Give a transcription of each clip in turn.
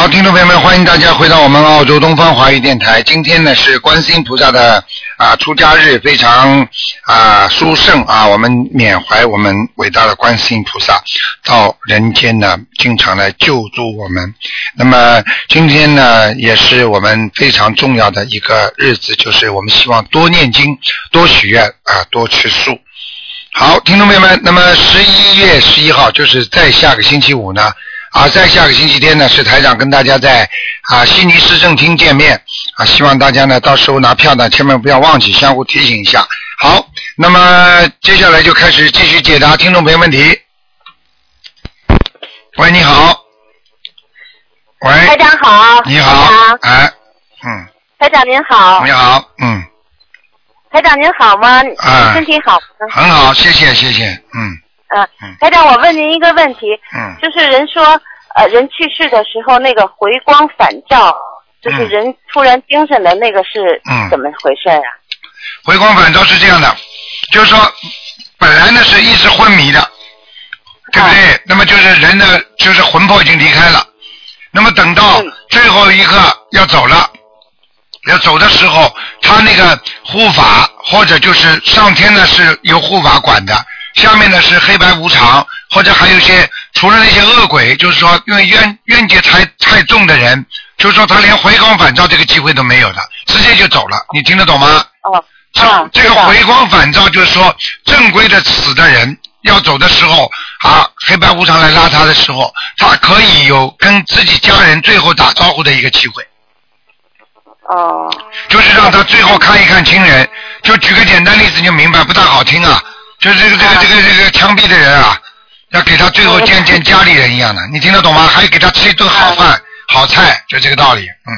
好，听众朋友们，欢迎大家回到我们澳洲东方华语电台。今天呢是观世音菩萨的啊出家日，非常啊殊胜啊，我们缅怀我们伟大的观世音菩萨到人间呢，经常来救助我们。那么今天呢，也是我们非常重要的一个日子，就是我们希望多念经、多许愿啊、多吃素。好，听众朋友们，那么十一月十一号就是在下个星期五呢，啊，在下个星期天呢是台长跟大家在啊悉尼市政厅见面啊，希望大家呢到时候拿票呢千万不要忘记，相互提醒一下。好，那么接下来就开始继续解答听众朋友问题。喂，你好。喂，台长好，你好哎，嗯，台长您好你，好，嗯，台长您好吗？啊身体好吗？很好，谢谢，谢谢，嗯嗯嗯，台长，我问您一个问题，嗯，就是人说，呃，人去世的时候那个回光返照，就是嗯人突然精神的那个是嗯。怎么回事啊？回光返照是这样的，就是说本来呢是一直昏迷的，对不对？那么就是人的就是魂魄已经离开了，那么等到嗯。最后一刻要走了，要走的时候，他那个护法或者就是上天呢是由护法管的，下面呢是黑白无常，或者还有一些除了那些恶鬼，就是说因为冤冤结太太重的人，就是说他连回光返照这个机会都没有的，直接就走了，你听得懂吗？哦，这啊这个回光返照就是说，正规的死的人要走的时候啊，黑白无常来拉他的时候，他可以有跟自己家人最后打招呼的一个机会，哦，就是让他最后看一看亲人。就举个简单例子，你就明白，不大好听啊。就是这个这个这个这个枪毙的人啊，要给他最后见见家里人一样的，你听得懂吗？还给他吃一顿好饭、好菜，就这个道理。嗯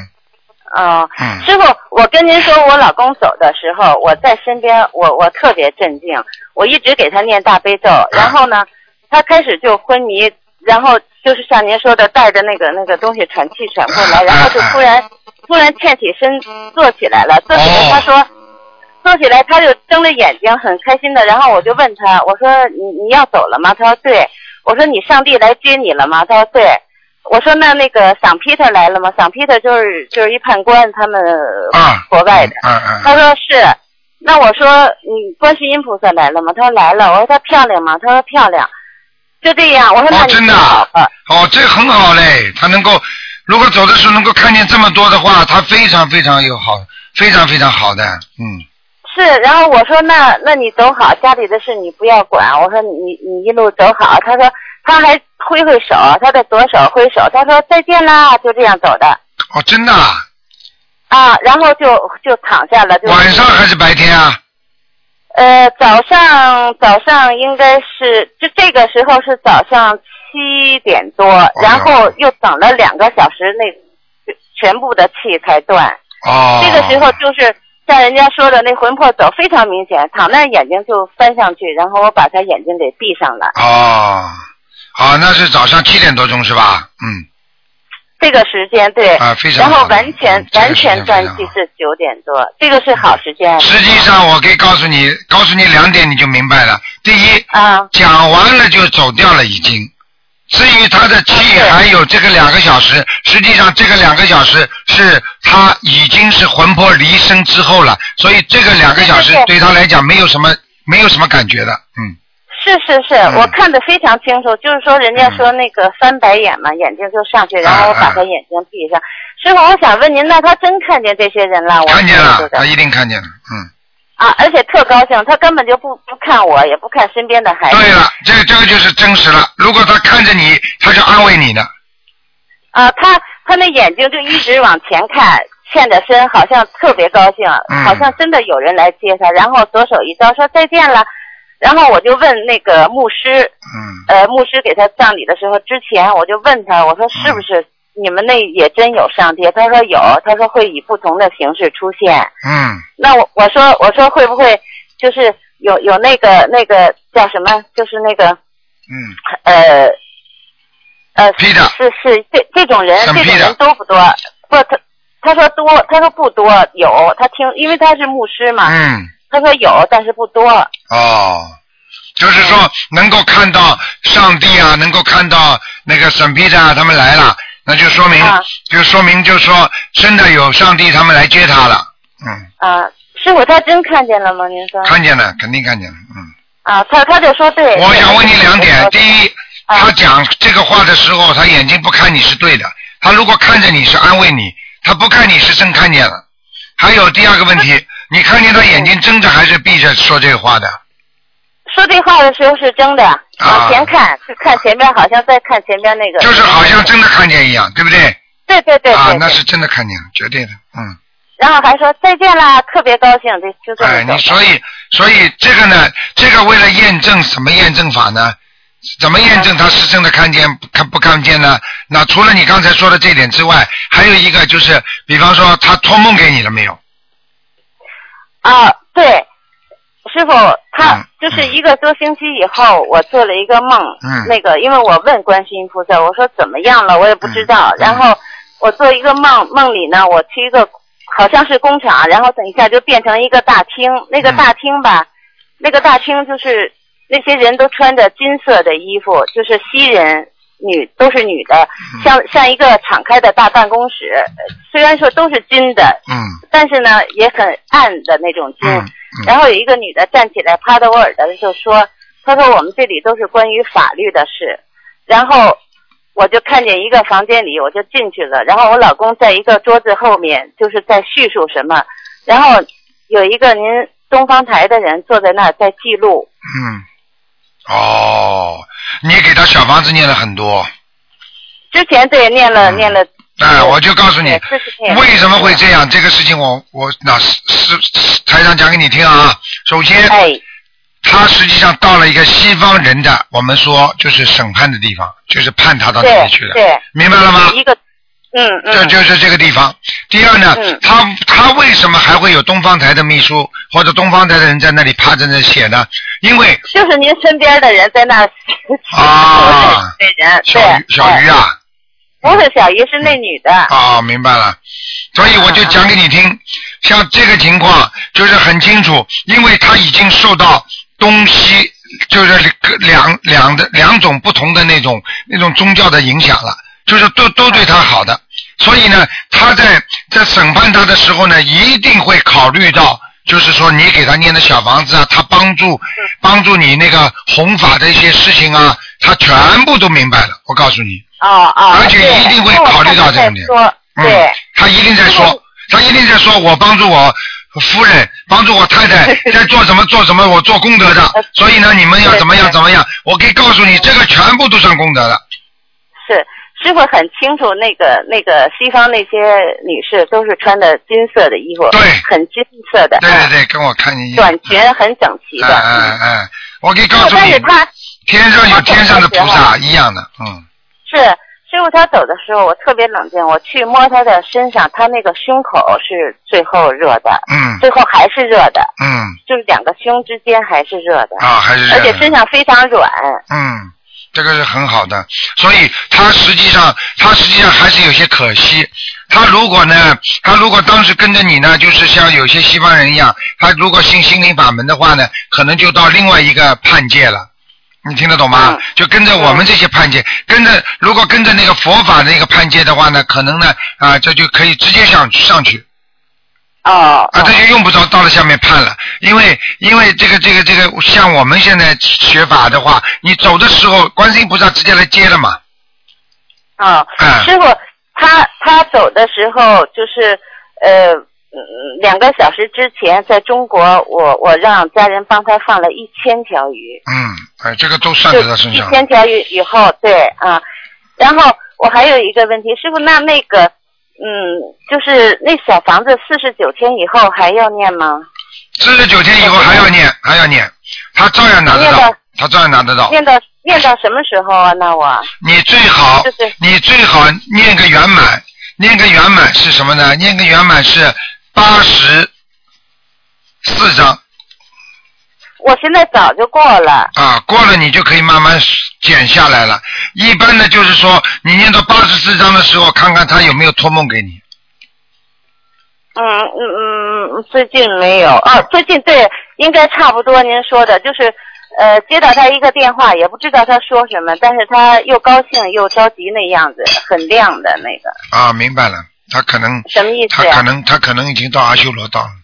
哦，嗯师傅，我跟您说，我老公走的时候，我在身边，我我特别镇静，我一直给他念大悲咒，然后呢，他开始就昏迷，然后就是像您说的，带着那个那个东西喘气喘不过来，然后就突然突然欠起身坐起来了，坐起来哦他说。坐起来，他就睁着眼睛，很开心的。然后我就问他，我说你你要走了吗？他说对。我说你上帝来接你了吗？他说对。我说那那个桑皮特来了吗？桑皮特就是就是一判官，他们啊，国外的。嗯嗯他说是。那我说你观世音菩萨来了吗？他说来了。我说他漂亮吗？他说漂亮。就这样，我说那你哦真的啊好的。哦，这很好嘞，他能够，如果走的时候能够看见这么多的话，他非常非常有好，非常非常好的，嗯，是，然后我说那那你走好，家里的事你不要管。我说你你一路走好。他说他还挥挥手，他的左手挥手，他说再见啦，就这样走的哦，真的啊，啊，然后就就躺下了。就晚上还是白天啊？呃，早上早上应该是就这个时候是早上七点多，然后又等了两个小时，那全部的气才断。哦，这个时候就是像人家说的那魂魄走非常明显，躺那眼睛就翻上去，然后我把他眼睛给闭上了。哦，好，那是早上七点多钟是吧？嗯，这个时间对，啊非常然后完全、嗯这个完全断气是九点多，这个是好时间。实际上我可以告诉你，告诉你两点你就明白了。第一，啊，讲完了就走掉了已经。至于他的气还有这个两个小时，实际上这个两个小时是他已经是魂魄离身之后了，所以这个两个小时对他来讲没有什么没有什么感觉的，嗯，是是是，嗯我看得非常清楚，就是说人家说那个翻白眼嘛，眼睛就上去，然后我把他眼睛闭上。师傅，我想问您，那他真看见这些人了？我看见了，他一定看见了，嗯。啊，而且特高兴，他根本就不不看我，也不看身边的孩子。对了，这这个就是真实了。如果他看着你，他就安慰你呢。啊，他他那眼睛就一直往前看，欠着身，好像特别高兴，嗯好像真的有人来接他，然后左手一招说再见了，然后我就问那个牧师，嗯呃，牧师给他葬礼的时候，之前我就问他，我说是不是你们那也真有上帝？他说有，他说会以不同的形式出现。嗯，那我我说我说会不会就是有有那个那个叫什么？就是那个嗯，呃呃，批的是是这这种人，这种人多不多？不，他他说多，他说不多，有他听，因为他是牧师嘛，嗯，他说有，但是不多。哦，就是说能够看到上帝啊，能够看到那个审批的啊，他们来了，那就说明，啊就说明就是说真的有上帝他们来接他了，嗯，啊，师傅他真看见了吗？您说？看见了，肯定看见了，嗯。啊，他他就说对。我想问你两点，第一，一，啊他讲这个话的时候，他眼睛不看你是对的，他如果看着你是安慰你，他不看你是真看见了。还有第二个问题，你看见他眼睛睁着还是闭着说这个话的？说这话的时候是真的，啊往前看，是看前面，好像在看前面那个。就是好像真的看见一样，对不对？对对对对啊，那是真的看见了，绝对的，嗯。然后还说再见啦，特别高兴，对就这么哎，你所以所以这个呢，这个为了验证什么验证法呢？怎么验证他是真的看见看不看见呢？那除了你刚才说的这点之外，还有一个就是，比方说他托梦给你了没有？啊，对，师傅，他嗯就是一个多星期以后，我做了一个梦，嗯。那个因为我问观世音菩萨，我说怎么样了，我也不知道，然后我做一个梦，梦里呢，我去一个好像是工厂，然后等一下就变成一个大厅，那个嗯。大厅吧，那个大厅就是那些人都穿着金色的衣服，就是西人。女都是女的，嗯像像一个敞开的大办公室，呃虽然说都是金的，嗯但是呢也很暗的那种金。嗯嗯然后有一个女的站起来趴到我耳朵就说：“她说我们这里都是关于法律的事。”然后我就看见一个房间里，我就进去了。然后我老公在一个桌子后面，就是在叙述什么。然后有一个您东方台的人坐在那儿在记录。嗯，哦，你给他小房子念了很多，之前对念了、嗯念了。哎，我就告诉你为什么会这样。这个事情我我那是是是台上讲给你听啊。首先，哎，他实际上到了一个西方人的，我们说就是审判的地方，就是判他到那对里去了，对，明白了吗？一个，嗯嗯，这就是这个地方。第二呢，嗯他他为什么还会有东方台的秘书或者东方台的人在那里趴着那写呢？因为 就是您身边的人在那儿啊那人，小，鱼小鱼啊，不是小鱼，是那女的。啊，明白了。所以我就讲给你听，像这个情况就是很清楚，因为他已经受到东西就是两两的两种不同的那种那种宗教的影响了，就是都都对他好的，所以呢，他在在审判他的时候呢，一定会考虑到。就是说，你给他念的小房子啊，他帮助帮助你那个弘法的一些事情啊，他全部都明白了。我告诉你，啊啊，而且一定会考虑到这个点嗯对，，他一定在说，他一定在说，我帮助我夫人，帮助我太太 在做什么做什么，我做功德的，所以呢，你们要怎么样怎么样，我可以告诉你，这个全部都算功德的。是师傅很清楚，那个那个西方那些女士都是穿的金色的衣服，对很金色的，嗯对对对，跟我看一样。短裙很整齐哎的，哎哎，我可以告诉你但是，他天上有天上的菩萨一样的，嗯，是师傅他走的时候，我特别冷静，我去摸他的身上，他那个胸口是最后热的，嗯最后还是热的，嗯就是两个胸之间还是热的，啊，还是这而且身上非常软，嗯，这个是很好的，所以他实际上他实际上还是有些可惜。他如果呢，他如果当时跟着你呢，就是像有些西方人一样，他如果信心灵法门的话呢，可能就到另外一个判界了。你听得懂吗？嗯就跟着我们这些判界，跟着如果跟着那个佛法的那个判界的话呢，可能呢啊，这就可以直接上上去。哦，啊，这就用不着到了下面判了，因为因为这个这个这个，像我们现在学法的话，你走的时候，观世音菩萨直接来接了嘛，啊，嗯。师傅，他他走的时候就是呃嗯两个小时之前，在中国，我我让家人帮他放了一千条鱼，嗯，哎，这个都算就在他身上，一千条鱼以后，对啊，然后我还有一个问题，师傅，那那个嗯，就是那小房子四十九天以后还要念吗？四十九天以后还要念，还要念，他照样拿得到到，他照样拿得到。念到念到什么时候啊？那我你最好就是，你最好念个圆满，念个圆满是什么呢？念个圆满是八十四章我现在早就过了。啊，过了你就可以慢慢减下来了。一般的就是说，你念到八十四章的时候，看看他有没有托梦给你。嗯嗯嗯，最近没有啊，最近对，应该差不多。您说的就是，呃，接到他一个电话，也不知道他说什么，但是他又高兴又着急那样子，很亮的那个，啊，明白了，他可能什么意思啊他可？能他可能已经到阿修罗道了。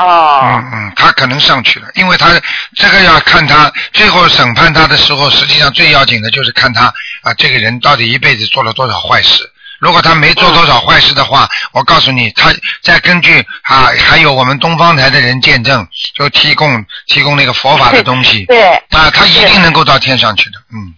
哦，嗯嗯，他可能上去了，因为他这个要看他最后审判他的时候，实际上最要紧的就是看他啊，这个人到底一辈子做了多少坏事。如果他没做多少坏事的话，我告诉你，他再根据啊，还有我们东方台的人见证，就提供提供那个佛法的东西对，啊，他一定能够到天上去的。嗯。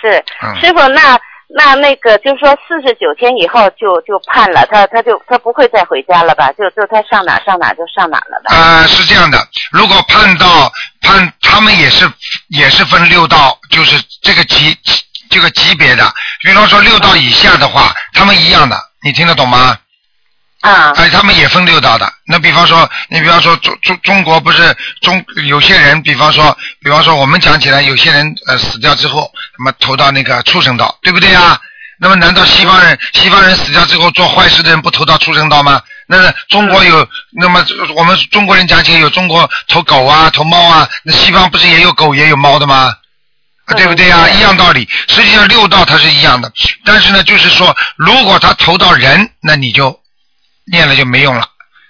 是。嗯，师傅，那那那个就是说四十九天以后就就判了，他他就他不会再回家了吧？就就他上哪上哪就上哪了吧？啊，是这样的，如果判到判，他们也是也是分六道，就是这个级这个级别的。比方说六道以下的话，他们一样的，你听得懂吗？啊，哎，他们也分六道的。那比方说，你比方说中中中国不是中有些人，比方说，比方说我们讲起来，有些人呃死掉之后，那么投到那个畜生道，对不对啊？那么难道西方人西方人死掉之后做坏事的人不投到畜生道吗？那中国有，那么我们中国人讲起来有中国投狗啊，投猫啊，那西方不是也有狗也有猫的吗？啊，对不对呀、嗯一样道理。实际上六道它是一样的，但是呢，就是说，如果他投到人，那你就念了就没用了，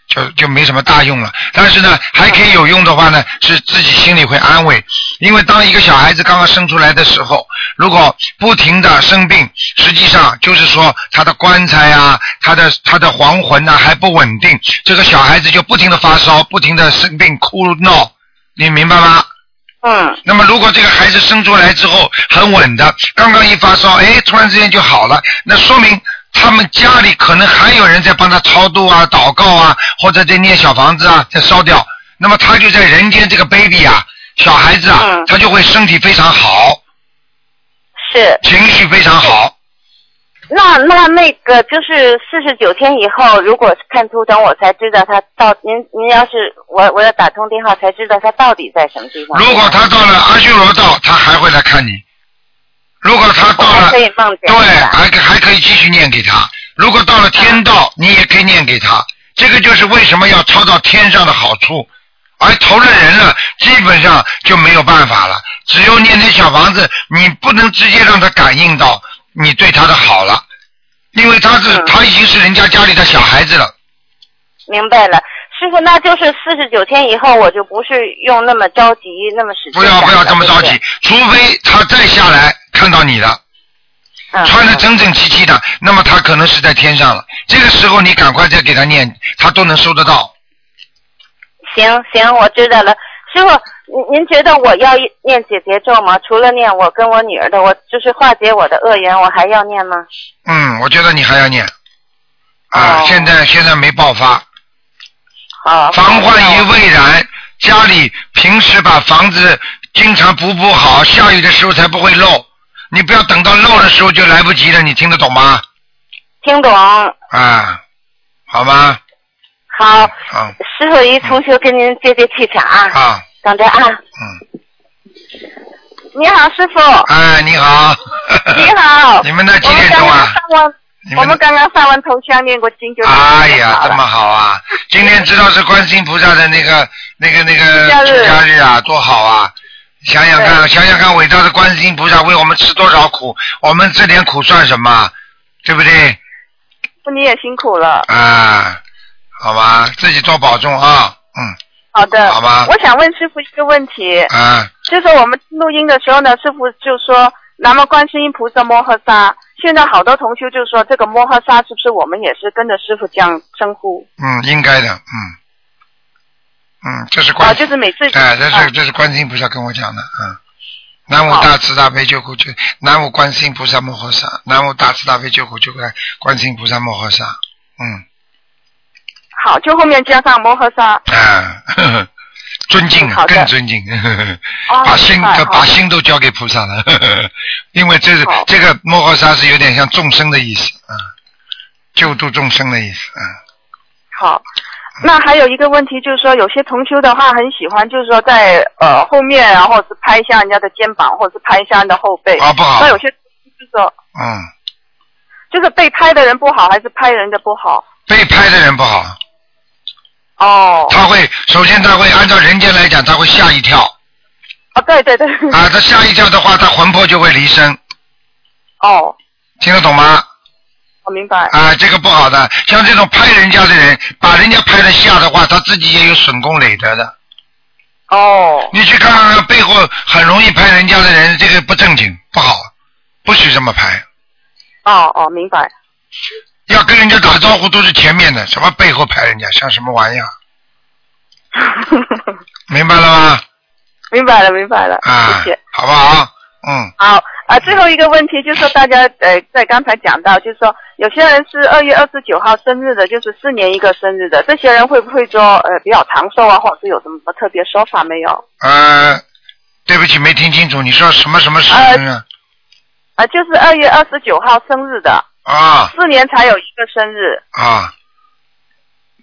就就没什么大用了。但是呢，还可以有用的话呢，是自己心里会安慰，因为当一个小孩子刚刚生出来的时候，如果不停的生病，实际上就是说他的棺材啊，他的他的黄魂呐、还不稳定，这个小孩子就不停的发烧，不停的生病哭闹，你明白吗？嗯那么如果这个孩子生出来之后很稳的，刚刚一发烧，哎，突然之间就好了，那说明他们家里可能还有人在帮他超度啊、祷告啊，或者在念小房子啊，在烧掉。那么他就在人间这个 baby 啊，小孩子啊，嗯他就会身体非常好，是。情绪非常好。那那那个就是四十九天以后，如果是看图腾，我才知道他到您您要是我我要打通电话才知道他到底在什么地方。如果他到了阿修罗道，他还会来看你。如果他到了对，还可还可以继续念给他。如果到了天道，你也可以念给他。这个就是为什么要抄到天上的好处。而投了人了，基本上就没有办法了。只有念点小房子，你不能直接让他感应到你对他的好了，因为他是、嗯他已经是人家家里的小孩子了。明白了，师傅，那就是四十九天以后，我就不是用那么着急，那么使劲不要不要这么着急除非他再下来看到你了。嗯，穿的整整齐齐的，那么他可能是在天上了。这个时候你赶快再给他念，他都能收得到。行行，我知道了。师傅，您您觉得我要念解结咒吗？除了念我跟我女儿的，我就是化解我的恶缘，我还要念吗？嗯，我觉得你还要念。啊，哦现在现在没爆发，好。防患于未然。家里平时把房子经常补补好，下雨的时候才不会漏。你不要等到漏的时候就来不及了，你听得懂吗？听懂。啊，好吗？好，好师傅一同学跟您接接气场啊，啊，等着啊。嗯，你好，师傅。哎，你好。你好。你们那几点钟啊？我们刚刚上完头香，念过经就。哎呀，这么好啊！今天知道是观世音菩萨的那个、那个、那个出家日啊，多好啊！想想看，想想看，伟大的观世音菩萨为我们吃多少苦，我们这点苦算什么？对不对？你也辛苦了。啊，好吧，自己多保重啊！嗯，好的。好吧我想问师傅一个问题，啊，就是我们录音的时候呢，师傅就说南无观世音菩萨摩诃萨。现在好多同修就说这个摩诃萨是不是我们也是跟着师傅这样称呼？嗯，应该的，嗯，嗯，这是啊，观，就是每次。哎，这啊是这是观世音菩萨跟我讲的，嗯。南无大慈大悲救苦救，南无观世音菩萨摩诃萨，南无大慈大悲救苦救难观世音菩萨摩诃萨，嗯。好，就后面加上摩诃萨。啊，呵 呵尊敬嗯更尊敬，呵呵呵哦 把心把心都交给菩萨了，因为这是这个摩诃萨是有点像众生的意思啊，救度众生的意思啊，好，那还有一个问题就是说，有些同修的话很喜欢，就是说在呃后面，然后是拍一下人家的肩膀，或者是拍一下人的后背。啊不好。那有些就是说，嗯，就是被拍的人不好，还是拍人的不好？被拍的人不好，哦，他会首先他会按照人间来讲，他会吓一跳啊，对对对。啊，他吓一跳的话，他魂魄就会离身，哦，听得懂吗？我明白。啊，这个不好的，像这种拍人家的人，把人家拍的吓的话，他自己也有损功累德的。哦。你去看看背后很容易拍人家的人，这个不正经，不好，不许这么拍。哦哦，明白。要跟人家打招呼都是前面的，什么背后拍人家，像什么玩意儿？明白了吗？明白了，明白了，啊谢谢。，好不好？嗯，好啊，最后一个问题就是说，大家呃在刚才讲到，就是说有些人是二月二十九号生日的，就是四年一个生日的，这些人会不会说呃比较长寿啊，或者是有什么特别说法没有？呃，对不起，没听清楚，你说什么什么生日啊？啊，就是二月二十九号生日的，啊四年才有一个生日，啊，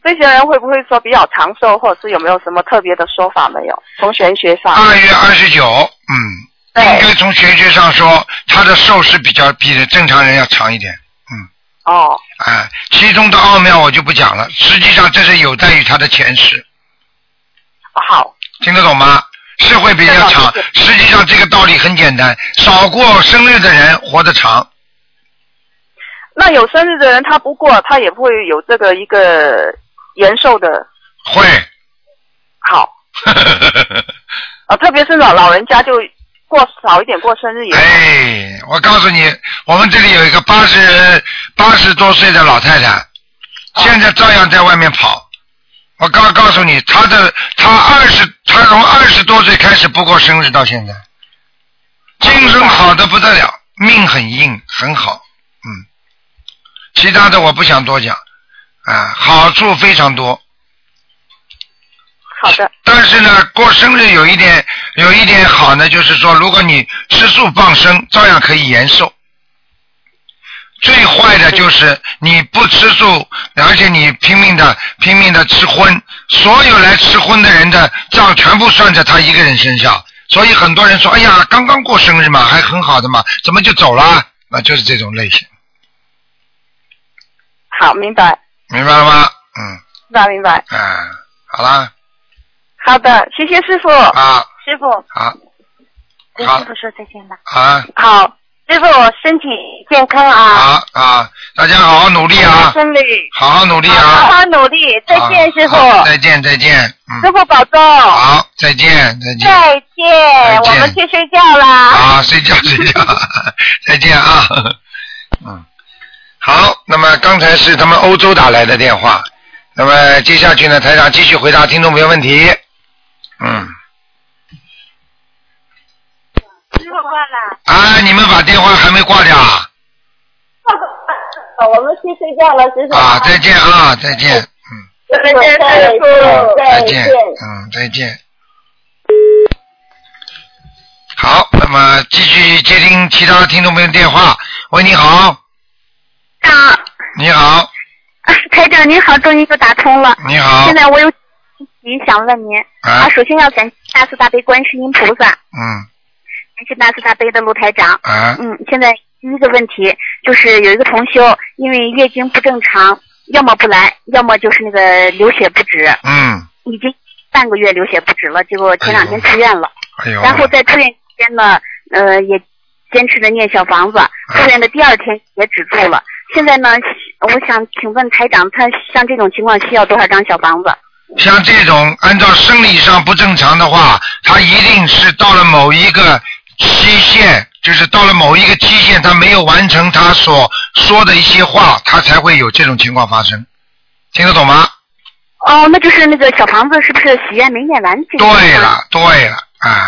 这些人会不会说比较长寿，或者是有没有什么特别的说法没有？从玄学上。二月二十九，嗯，应该从玄学上说，他的寿是比较比正常人要长一点。嗯哦。哎，其中的奥妙我就不讲了，实际上这是有待于他的前世。好。听得懂吗？是会比较长，实际上这个道理很简单，少过生日的人活得长。那有生日的人他不过，他也不会有这个一个延寿的。会。好。啊，特别是老老人家就过少一点过生日也。哎，我告诉你，我们这里有一个八十八十多岁的老太太，现在照样在外面跑。我刚告诉你，她的她二十，她从二十多岁开始不过生日到现在，精神好的不得了，命很硬，很好，嗯。其他的我不想多讲，啊，好处非常多。好的。但是呢，过生日有一点有一点好呢，就是说，如果你吃素放生，照样可以延寿。最坏的就是你不吃素，而且你拼命的拼命的吃荤，所有来吃荤的人的账全部算在他一个人身上。所以很多人说：“哎呀，刚刚过生日嘛，还很好的嘛，怎么就走了？”那就是这种类型，好，明白，明白了吗？嗯，明白明白。嗯，好啦，好的，谢谢师傅。啊，师傅。好，跟好师傅说再见吧。啊，好，师傅身体健康啊，好啊，大家好好努力啊，顺利，好好努力好啊，好好努力，再见，师傅，再见再见，嗯，师傅保重，好，再见。再见，再见，我们去睡觉啦。好，睡觉睡觉，再见啊，嗯，好，那么刚才是他们欧洲打来的电话，那么接下去呢，台长继续回答听众朋友问题，嗯，师傅挂了。啊，你们把电话还没挂掉啊？我们去睡觉了，师傅。啊，再见啊，再见，再见，师傅，再见，嗯，再见。好，那么继续接听其他听众朋友电话。喂，你好。啊。你好，台长您好，终于又打通了。你好现在我有题想问您啊首先要感谢大慈大悲观世音菩萨，嗯，感谢大慈大悲的卢台长。啊嗯，现在第一个问题就是有一个同修因为月经不正常，要么不来，要么就是那个流血不止，嗯，已经半个月流血不止了，结果前两天出院了。哎呦，然后在住院期间呢，呃，也坚持着念小房子，住院的第二天也止住了。现在呢，我想请问台长，他像这种情况需要多少张小房子？像这种按照生理上不正常的话，他一定是到了某一个期限，就是到了某一个期限，他没有完成他所说的一些话，他才会有这种情况发生。听得懂吗？哦，那就是那个小房子是不是许愿没念完？对了，对了，啊。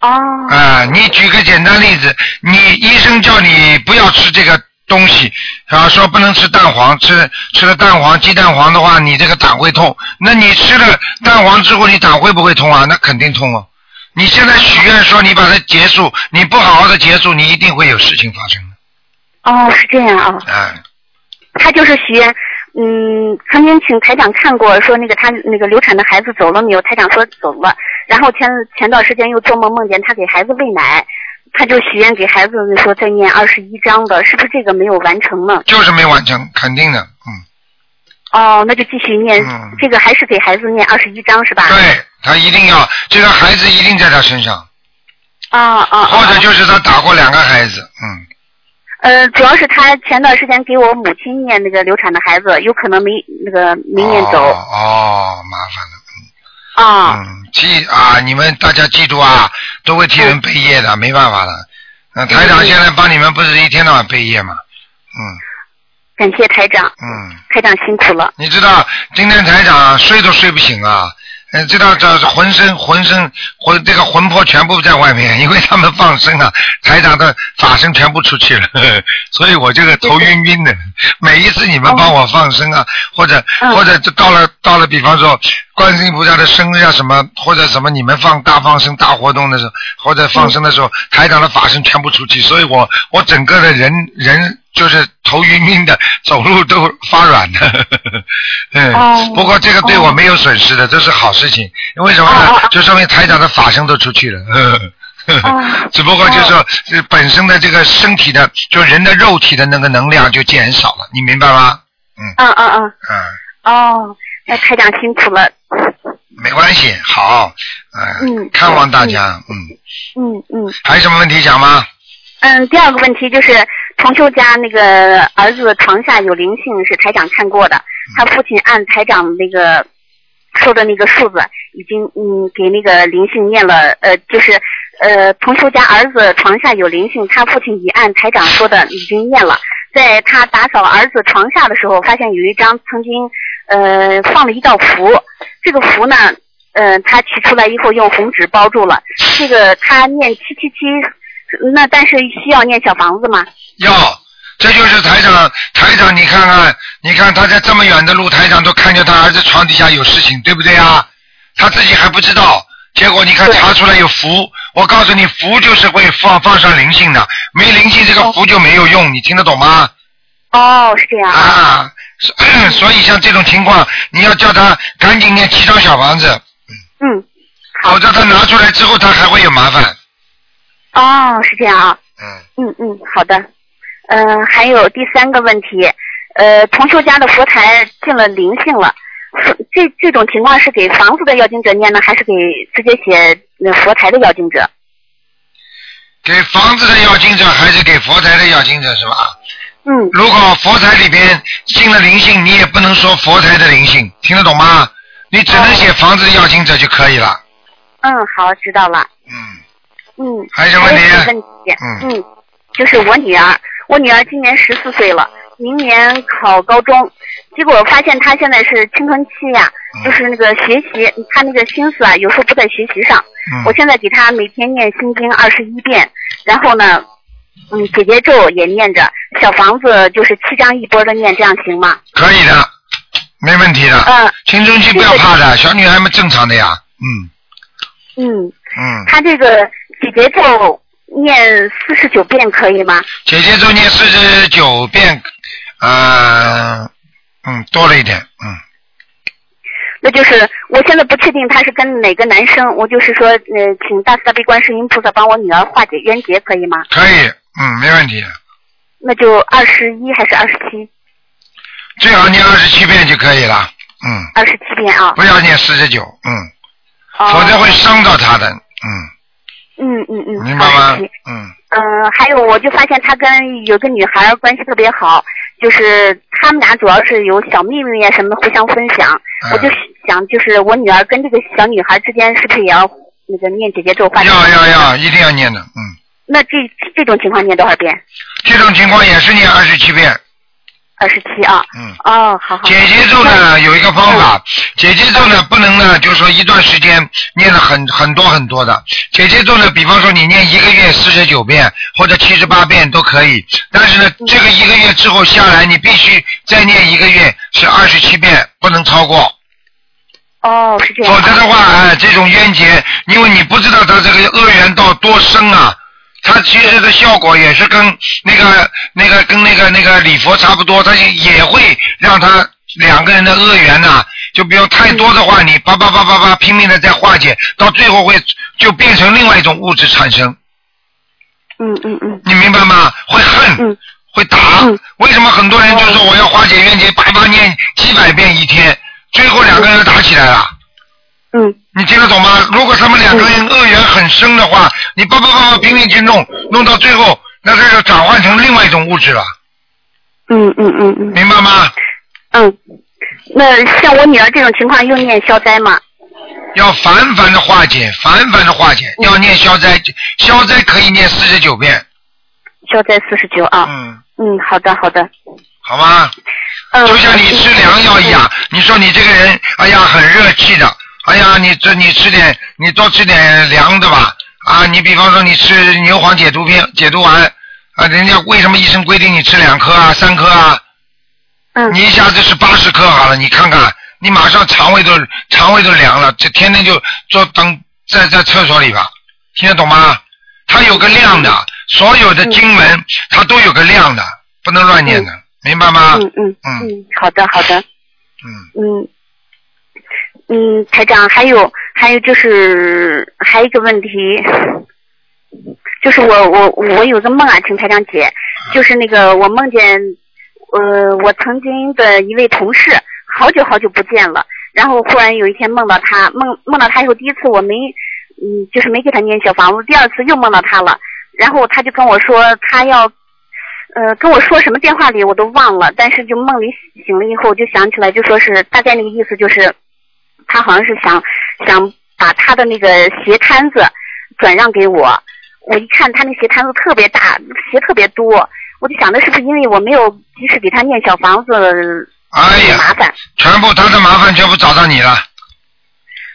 哦。啊，你举个简单例子，你医生叫你不要吃这个东西，啊，说不能吃蛋黄，吃吃了蛋黄、鸡蛋黄的话，你这个胆会痛。那你吃了蛋黄之后，你胆会不会痛啊？那肯定痛哦。你现在许愿说你把它结束，你不好好的结束，你一定会有事情发生的。哦，是这样啊。啊，他就是许愿，嗯，曾经请台长看过，说那个他那个流产的孩子走了没有？台长说走了。然后前前段时间又做梦梦见他给孩子喂奶，他就许愿给孩子说再念二十一章的，是不是这个没有完成呢？就是没完成，肯定的，嗯，哦，那就继续念，嗯这个还是给孩子念二十一章是吧？对他一定要这个孩子一定在他身上，啊啊啊！或者就是他打过两个孩子，嗯，呃，主要是他前段时间给我母亲念那个流产的孩子，有可能没那个没念走哦哦，麻烦了。啊。嗯，记啊，你们大家记住啊，都会替人背业的，没办法的。那台长现在帮你们不是一天到晚背业吗？嗯感谢台长，嗯，台长辛苦了。你知道今天台长睡都睡不醒啊，嗯，知道这浑身浑身魂这个魂魄全部在外面，因为他们放生啊，台长的法身全部出去了，呵 呵所以我这个头晕晕的。每一次你们帮我放生啊，或者嗯或者就到了到了，比方说观世音菩萨的生日啊什么，或者什么你们放大放生大活动的时候，或者放生的时候，台长的法身全部出去，所以我我整个的人人就是头晕晕的，走路都发软的。嗯，哦不过这个对我没有损失的，这是好事情。因为什么？呢 就说明台长的法身都出去了。呵呵呵哦只不过就是说，是本身的这个身体的，就人的肉体的那个能量就减少了，你明白吗？嗯嗯嗯。嗯，哦，那台长辛苦了。没关系，好，嗯，嗯看望大家，嗯，嗯嗯还有什么问题讲吗？嗯，第二个问题就是同修家那个儿子床下有灵性，是台长看过的。他父亲按台长那个说的那个数字，已经嗯给那个灵性念了，呃，就是呃同修家儿子床下有灵性，他父亲已按台长说的已经念了。在他打扫儿子床下的时候，发现有一张曾经呃放了一道符，这个符呢，呃，他取出来以后用红纸包住了。这个他念七七七，那但是需要念小房子吗？要，这就是台长，台长，你看看，你看他在这么远的路，台长都看见他儿子床底下有事情，对不对啊？他自己还不知道，结果你看查出来有符，我告诉你，符就是会放放上灵性的，没灵性这个符就没有用，你听得懂吗？哦，是这样。啊，所 所以像这种情况，你要叫他赶紧念七张小房子，嗯，好否则他拿出来之后，他还会有麻烦。哦，是这样啊。嗯，嗯嗯，好的。嗯、还有第三个问题，呃，同修家的佛台进了灵性了，这这种情况是给房子的要经者念呢，还是给直接写那佛台的要经者？给房子的要经者还是给佛台的要经者是吧？嗯，如果佛台里边进了灵性，你也不能说佛台的灵性，听得懂吗？你只能写房子的要经者就可以了。嗯，好，知道了。嗯，嗯，还有什么问题问题，嗯嗯，就是我女儿，我女儿今年十四岁了，明年考高中，结果发现她现在是青春期呀，嗯就是那个学习，她那个心思啊，有时候不在学习上。嗯我现在给她每天念心经二十一遍，然后呢，嗯，姐姐咒也念着，小房子就是七张一波的念，这样行吗？可以的，没问题的。嗯青春期不要怕的，小女孩们正常的呀。嗯嗯，嗯，她这个姐姐咒念四十九遍可以吗？姐姐咒念四十九遍，呃，嗯，多了一点，嗯，那就是我现在不确定他是跟哪个男生，我就是说，呃，请大慈大悲观世音菩萨帮我女儿化解冤结，可以吗？可以，嗯，没问题，那就二十一还是二十七？最好念二十七遍就可以了，嗯，二十七遍啊。不要念四十九，嗯，哦否则会伤到他的，嗯，嗯嗯嗯，明白吗27？嗯，嗯、还有我就发现他跟有个女孩关系特别好，就是他们俩主要是有小秘密啊什么互相分享。嗯我就想，就是我女儿跟这个小女孩之间是不是也要那个念姐姐咒化？要要要，一定要念的，嗯，那这这种情况念多少遍？这种情况也是念二十七遍，二十七啊。嗯。哦，好好。姐姐咒呢有一个方法，姐姐咒呢不能呢，就是说一段时间念了很很多很多的。姐姐咒呢，比方说你念一个月四十九遍或者七十八遍都可以，但是呢，这个一个月之后下来，你必须再念一个月是二十七遍，不能超过。哦，是这样。否则的话，哎，这种冤结，因为你不知道他这个恶缘到多深啊，它其实的效果也是跟那个那个跟那个那个礼佛差不多，它也会让他两个人的恶缘呐、就比如太多的话，你叭叭叭叭叭拼命的在化解，到最后会就变成另外一种物质产生，嗯嗯嗯你明白吗？会恨，嗯会打。嗯为什么很多人就说我要化解冤结，叭叭念几百遍一天，最后两个人打起来了。嗯你听得懂吗？如果他们两个人恶缘很深的话，你叭叭叭叭拼命去弄，弄到最后，那这就转换成另外一种物质了，嗯嗯嗯嗯明白吗？嗯。那像我女儿这种情况，用念消灾吗？要反反的化解，反反的化解，要念消灾，消灾可以念四十九遍，消灾四十九啊。嗯，嗯，好的好的。好吗？嗯。就像你吃良药一样，你说你这个人，哎呀，很热气的，哎呀，你这你吃点，你多吃点凉的吧，啊，你比方说你吃牛黄解毒片、解毒丸，啊，人家为什么医生规定你吃两颗啊、三颗啊？嗯你一下子是八十颗好了，你看看，你马上肠胃都肠胃都凉了，这天天就坐等在在厕所里吧，听得懂吗？它有个量的，所有的经文它都有个量的，不能乱念的，明白吗？嗯嗯嗯嗯，好的好的。嗯，嗯嗯，台长，还有还有就是还有一个问题，就是我我我有个梦啊，请台长解，就是那个我梦见呃我曾经的一位同事，好久好久不见了，然后忽然有一天梦到他，梦梦到他以后，第一次我没嗯就是没给他念小房子，第二次又梦到他了，然后他就跟我说他要呃，跟我说什么电话里我都忘了，但是就梦里醒了以后就想起来，就说是大概那个意思就是，他好像是想想把他的那个鞋摊子转让给我。我一看他那鞋摊子特别大，鞋特别多，我就想的是不是因为我没有及时给他念小房子，哎呀，麻烦？全部他的麻烦全部找到你了。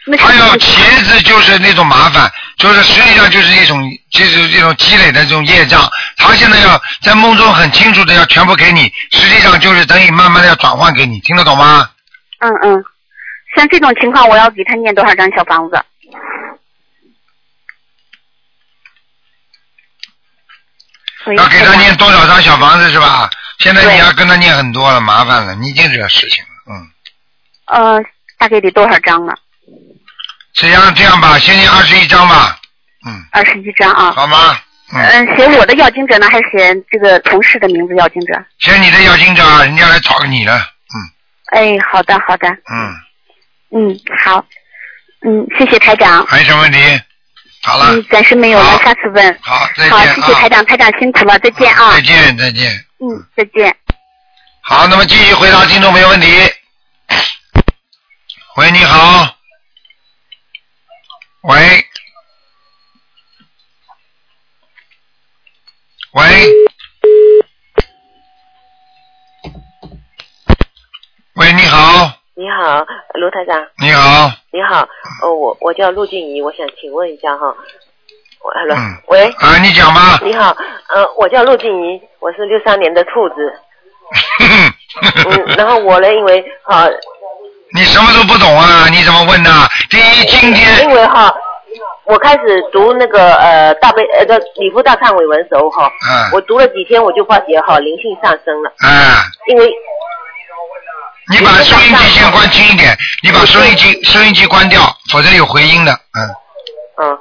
那还有鞋子就是那种麻烦，就是实际上就是一种就是这种积累的这种业障。他现在要在梦中很清楚的要全部给你，实际上就是等于慢慢的要转换给你，听得懂吗？嗯嗯，像这种情况，我要给他念多少张小房子？要给他念多少张小房子是吧？现在你要跟他念很多了，麻烦了，你已经惹事情了，嗯。呃，大概得多少张呢？这样这样吧，先念二十一张吧，嗯，二十一张啊。好吗？嗯，嗯，写我的要经者呢，还是写这个同事的名字要经者？写你的要经者，人家来找你了，嗯哎，好的，好的，嗯，嗯，好，嗯，谢谢台长。还有什么问题？好了，嗯，暂时没有了，下次问。好，再见好，啊。谢谢台长，台长辛苦了，再见啊再。见，再见。嗯，再见。好，那么继续回答听众朋友问题。喂，你好。喂。喂，你好，卢台长，你好，你好，哦，我我叫陆静怡，我想请问一下哈，我 hello，、嗯。喂，啊，你讲吧。你好，呃，我叫陆静怡，我是六三年的兔子，嗯，然后我呢，因为哈、你什么都不懂啊？你怎么问呢？第一，今天因为哈，我开始读那个呃大悲呃的礼佛大忏悔文时候哈，嗯。我读了几天我就发觉哈灵性上升了，嗯，因为你把收音机先关轻一点，你把收音机收音机关掉，否则有回音的。嗯，嗯，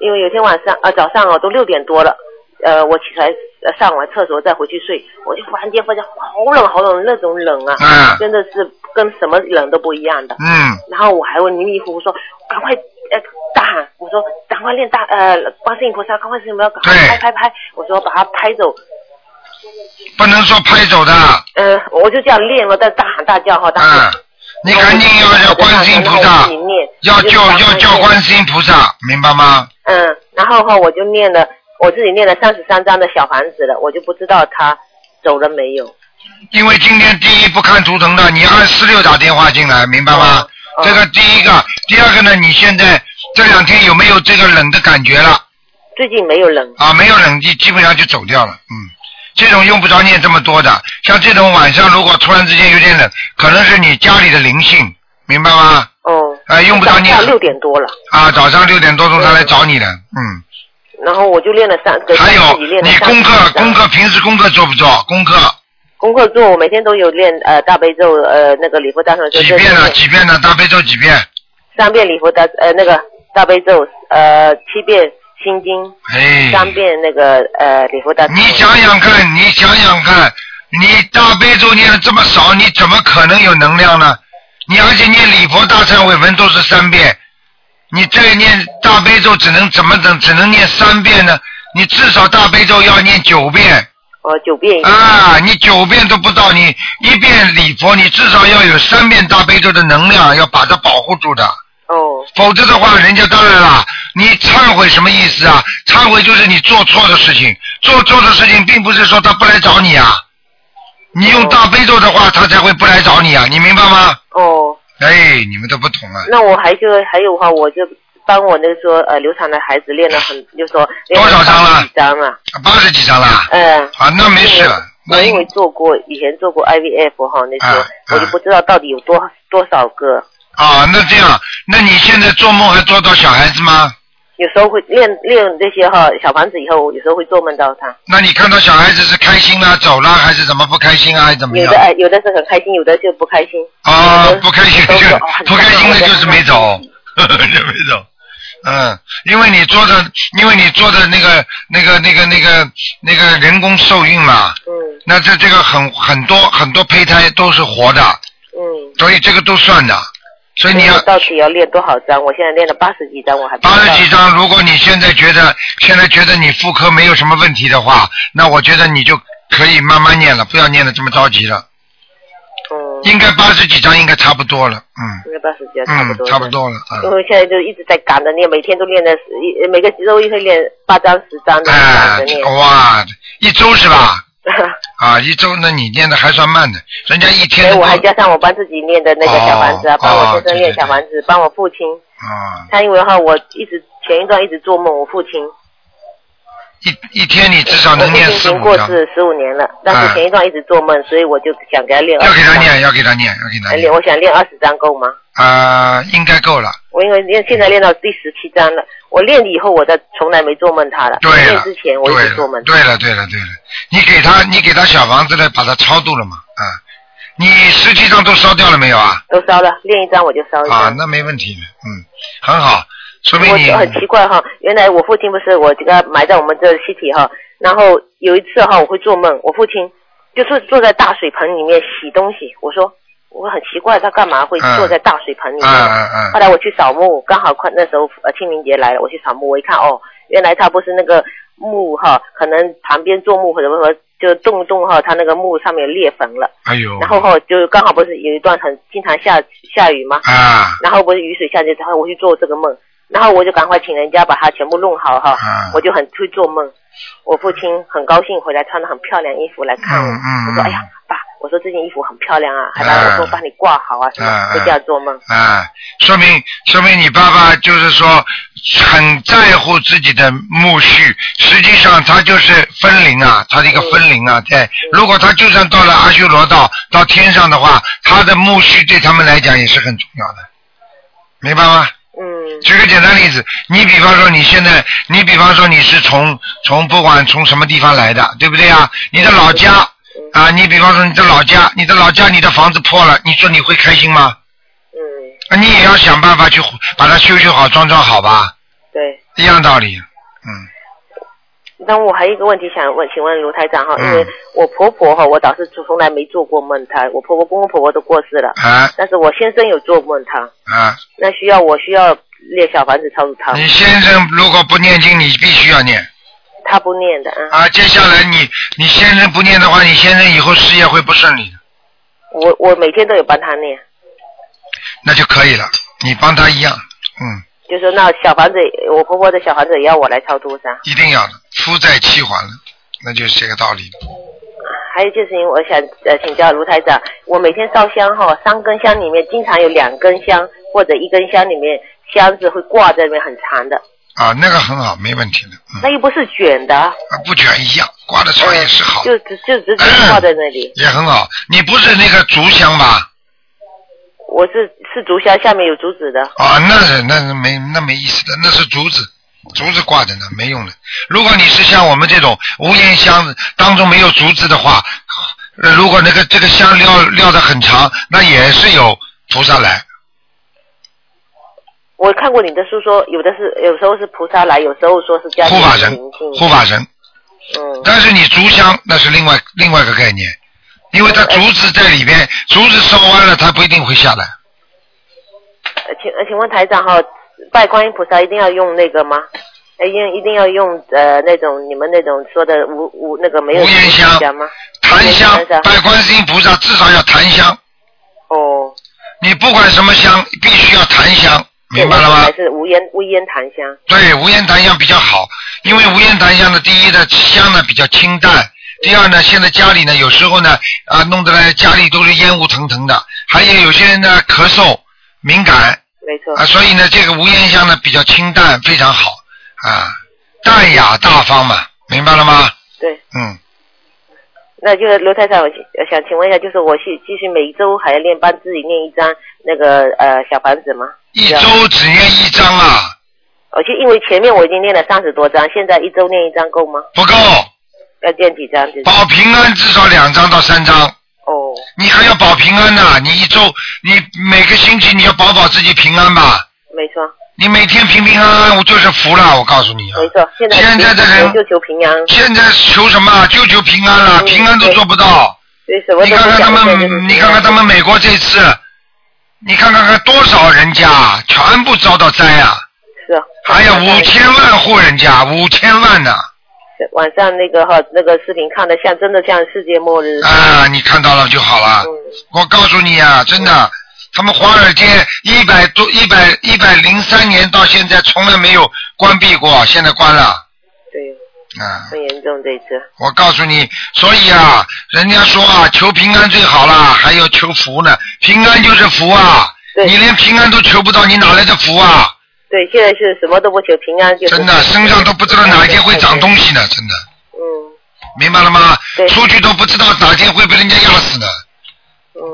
因为有天晚上呃早上哦都六点多了，呃我起来呃上完厕所再回去睡，我就忽然间发现好冷好冷那种冷啊，嗯真的是跟什么冷都不一样的。嗯，然后我还问迷迷糊糊说赶快呃大喊，我说赶快练大呃观世音菩萨，赶快是不要赶快拍拍拍，我说把它拍走，不能说拍走的。呃我就这样练了，在大喊大叫哈，大喊。嗯，你赶紧要叫观世音菩萨，要叫要叫观世音菩萨，明白吗？嗯，然后哈我就念了，我自己念了三十三章的小房子了，我就不知道他走了没有。因为今天第一不看图腾的，你按四六打电话进来，明白吗？哦这个第一个，第二个呢，你现在这两天有没有这个冷的感觉了？最近没有冷，啊，没有冷，你基本上就走掉了。嗯，这种用不着念这么多的，像这种晚上如果突然之间有点冷，可能是你家里的灵性，明白吗？哦，啊，用不着念早上六点多了，啊，早上六点多钟他来找你的，嗯。然后我就练了三，给还有你功课功课平时功课做不做？功课功功课做，我每天都有练呃大悲咒，呃那个礼佛大忏悔咒，几遍呢？几遍呢？大悲咒几遍？三遍礼佛大呃那个大悲咒，呃七遍心经，哎，三遍那个呃礼佛大。你想想看，你想想看，你大悲咒念的这么少，你怎么可能有能量呢？你而且念礼佛大忏悔文都是三遍，你这念大悲咒只能怎么等？只能念三遍呢？你至少大悲咒要念九遍哦九遍。啊！你九遍都不到，你一遍礼佛，你至少要有三遍大悲咒的能量，要把它保护住的。哦。否则的话，人家当然了，你忏悔什么意思啊？忏悔就是你做错的事情，做错的事情并不是说他不来找你啊。你用大悲咒的话，他才会不来找你啊，你明白吗？哦。哎，你们都不懂啊。那我还就还有话，我就帮我那个说呃流产的孩子练了很，就说多少张了几张啊？八十几张了。嗯。啊，那没事了。我因为做过以前做过 IVF 哈，那时候啊我就不知道到底有多多少个，啊，那这样，那你现在做梦还做到小孩子吗？有时候会练练这些哈小房子以后，有时候会做梦到他。那你看到小孩子是开心啦、走啦，还是怎么不开心啊，还是怎么样有的？哎，有的是很开心，有的就不开心。啊，不开心就哦 不开心的就是没走，就没走。嗯，因为你做的，因为你做的那个、那个、那个、那个、那个人工受孕嘛，嗯那这这个很很多很多胚胎都是活的，嗯。所以这个都算的。所以你要到底要练多少张？我现在练了八十几张，我还八十几张，如果你现在觉得现在觉得你妇科没有什么问题的话，那我觉得你就可以慢慢念了，不要念的这么着急了。嗯。应该八十几张应该差不多了，嗯应该八十几张差不嗯，多。差不。多了，嗯。因为现在就一直在赶着练，每天都练的，一每个周一会练八张、十张的赶哎哇，一周是吧？啊，一周那你念的还算慢的，人家一天我还加上我帮自己念的那个小房子啊，哦帮我先生哦对对练小房子，帮我父亲。啊，他因为哈，我一直前一段一直做梦，我父亲。一一天你至少能念父亲已经四五张，过世十五年了，但哎是前一段一直做梦，所以我就想给他练。要给他念，要给他念，要给他，念，我想练二十张够吗？啊，应该够了。我因为练现在练到第十七章了，我练了以后我再从来没做梦他了。对了，练之前我一直做梦，。对了，对了，对了，你给他，你给他小房子了，把他超度了嘛？啊，你十七章都烧掉了没有啊？都烧了，练一张我就烧一张。啊，那没问题的，嗯，很好，说明你我很奇怪哈，原来我父亲不是我这个埋在我们这尸体哈，然后有一次哈我会做梦，我父亲就是坐在大水盆里面洗东西，我说我很奇怪他干嘛会嗯。坐在大水盆里面。嗯嗯嗯。后来我去扫墓，刚好快那时候呃清明节来了，我去扫墓，我一看哦，原来他不是那个墓哈，可能旁边做墓或者什么就动一动哈，他那个墓上面裂缝了，哎呦，然后哈就刚好不是有一段很经常下下雨吗？啊，然后不是雨水下去，然后我去做这个梦，然后我就赶快请人家把它全部弄好哈，啊。我就很会做梦。我父亲很高兴回来，穿的很漂亮衣服来看我，嗯嗯我说嗯哎呀爸，我说这件衣服很漂亮啊，还把我说帮你挂好啊什么，会这样做梦。啊，说明说明你爸爸就是说很在乎自己的墓序，实际上他就是分灵啊，他的一个分灵啊，对。如果他就算到了阿修罗道到天上的话，他的墓序对他们来讲也是很重要的，明白吗？嗯举个简单例子，你比方说你现在，你比方说你是从从不管从什么地方来的，对不对啊？你的老家啊，你比方说你的老家，你的老家你的房子破了，你说你会开心吗？嗯，啊，你也要想办法去把它修修好、装装好吧，对。一样道理。嗯，那我还有一个问题想问，请问卢台长哈，嗯因为我婆婆哈，我倒是从来没做过梦她，我婆婆公公婆婆都过世了，啊但是我先生有做梦她，啊，那需要我需要列小房子超度他，你先生如果不念经，你必须要念他不念的，啊，啊。接下来你你先生不念的话，你先生以后事业会不顺利的，我我每天都有帮他念，那就可以了。你帮他一样，嗯，就说那小房子，我婆婆的小房子也要我来超度噻。一定要的，夫债妻还了，那就是这个道理。还有就是因为，我想呃请教卢台长，我每天烧香哈，三根香里面经常有两根香或者一根香里面香子会挂在那边很长的，啊，那个很好，没问题的，嗯，那又不是卷的，啊不卷一样，挂的长也是好，就只就直接挂在那里。也很好。你不是那个竹香吧？我是是竹香，下面有竹子的。啊，那是那是没那没意思的，那是竹子，竹子挂着呢，没用的。如果你是像我们这种无烟香当中没有竹子的话，呃如果那个这个香撂撂的很长，那也是有菩萨来。我看过你的书说，有的是有时候是菩萨来，有时候说是家里护法神。护法神。嗯。但是你竹香那是另外另外一个概念，因为它竹子在里边，竹子烧完了，它不一定会下来。呃请呃请问台长哈，拜观音菩萨一定要用那个吗？呃，用一定要用呃那种你们那种说的无无那个没有无烟香香吗？檀香拜观世音菩萨至少要檀香。哦。你不管什么香，必须要檀香，明白了吗还？是无烟无烟檀香？对，无烟檀香比较好，因为无烟檀香的，第一呢香呢比较清淡，第二呢现在家里呢有时候呢啊弄得来家里都是烟雾腾腾的，还有有些人呢咳嗽敏感没错。啊，所以呢这个无烟香呢比较清淡，非常好啊，淡雅大方嘛，明白了吗？对。嗯，那就是刘太太，我呃想请问一下，就是我是继续每周还要练帮自己念一张那个呃小房子吗？一周只念一张啊，而且因为前面我已经念了三十多张，现在一周念一张够吗？不够，要念几张？保平安至少两张到三张。哦。你还要保平安呐、你一周，你每个星期你要保保自己平安吧。没错，你每天平平安安，我就是福了，我告诉你啊。没错。现在现在的人就求平安。现在求什么？就求平安了，平安都做不到。对，什么你看看他们，你看看他们美国这次，你看看看多少人家全部遭到灾啊！是啊。还有五千万户人家，五千万呢是晚上那个哈那个视频看的像真的像世界末日。啊！你看到了就好了。我告诉你啊，真的，他们华尔街一百多一百一百零三年到现在从来没有关闭过，现在关了。对。啊。很严重这一次。我告诉你，所以啊，人家说啊，求平安最好啦，还有求福呢。平安就是福啊，你连平安都求不到，你哪来的福啊？对，现在是什么都不求，平安就是。真的，身上都不知道哪一天会长东西呢，真的。嗯。明白了吗？出去都不知道哪天会被人家压死呢。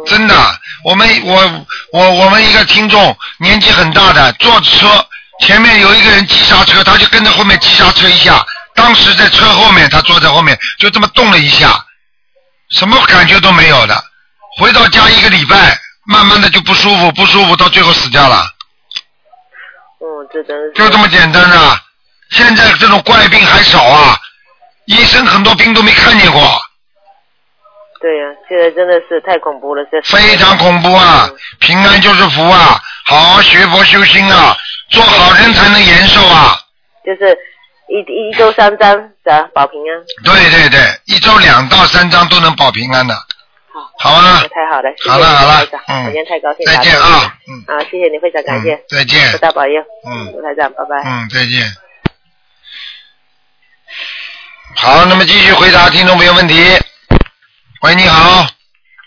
嗯真的，我们我我我们一个听众年纪很大的，坐车前面有一个人急刹车，他就跟着后面急刹车一下，当时在车后面，他坐在后面就这么动了一下，什么感觉都没有的。回到家一个礼拜，慢慢的就不舒服，不舒服，到最后死掉了，嗯，这真是。就这么简单啊！现在这种怪病还少啊，医生很多病都没看见过。对呀、现在真的是太恐怖了，这。非常恐怖啊！平安就是福啊！好好学佛修心啊，做好人才能延寿啊！就是一一周三张的保平安。对对对，一周两到三张都能保平安的。好好啊，太好了，谢谢好了好了嗯太高兴，再见啊！嗯，啊，谢谢你，非常感谢，再见菩萨保佑，嗯卢台长，拜拜。嗯，再见。好，那么继续回答听众朋友问题。喂，你好，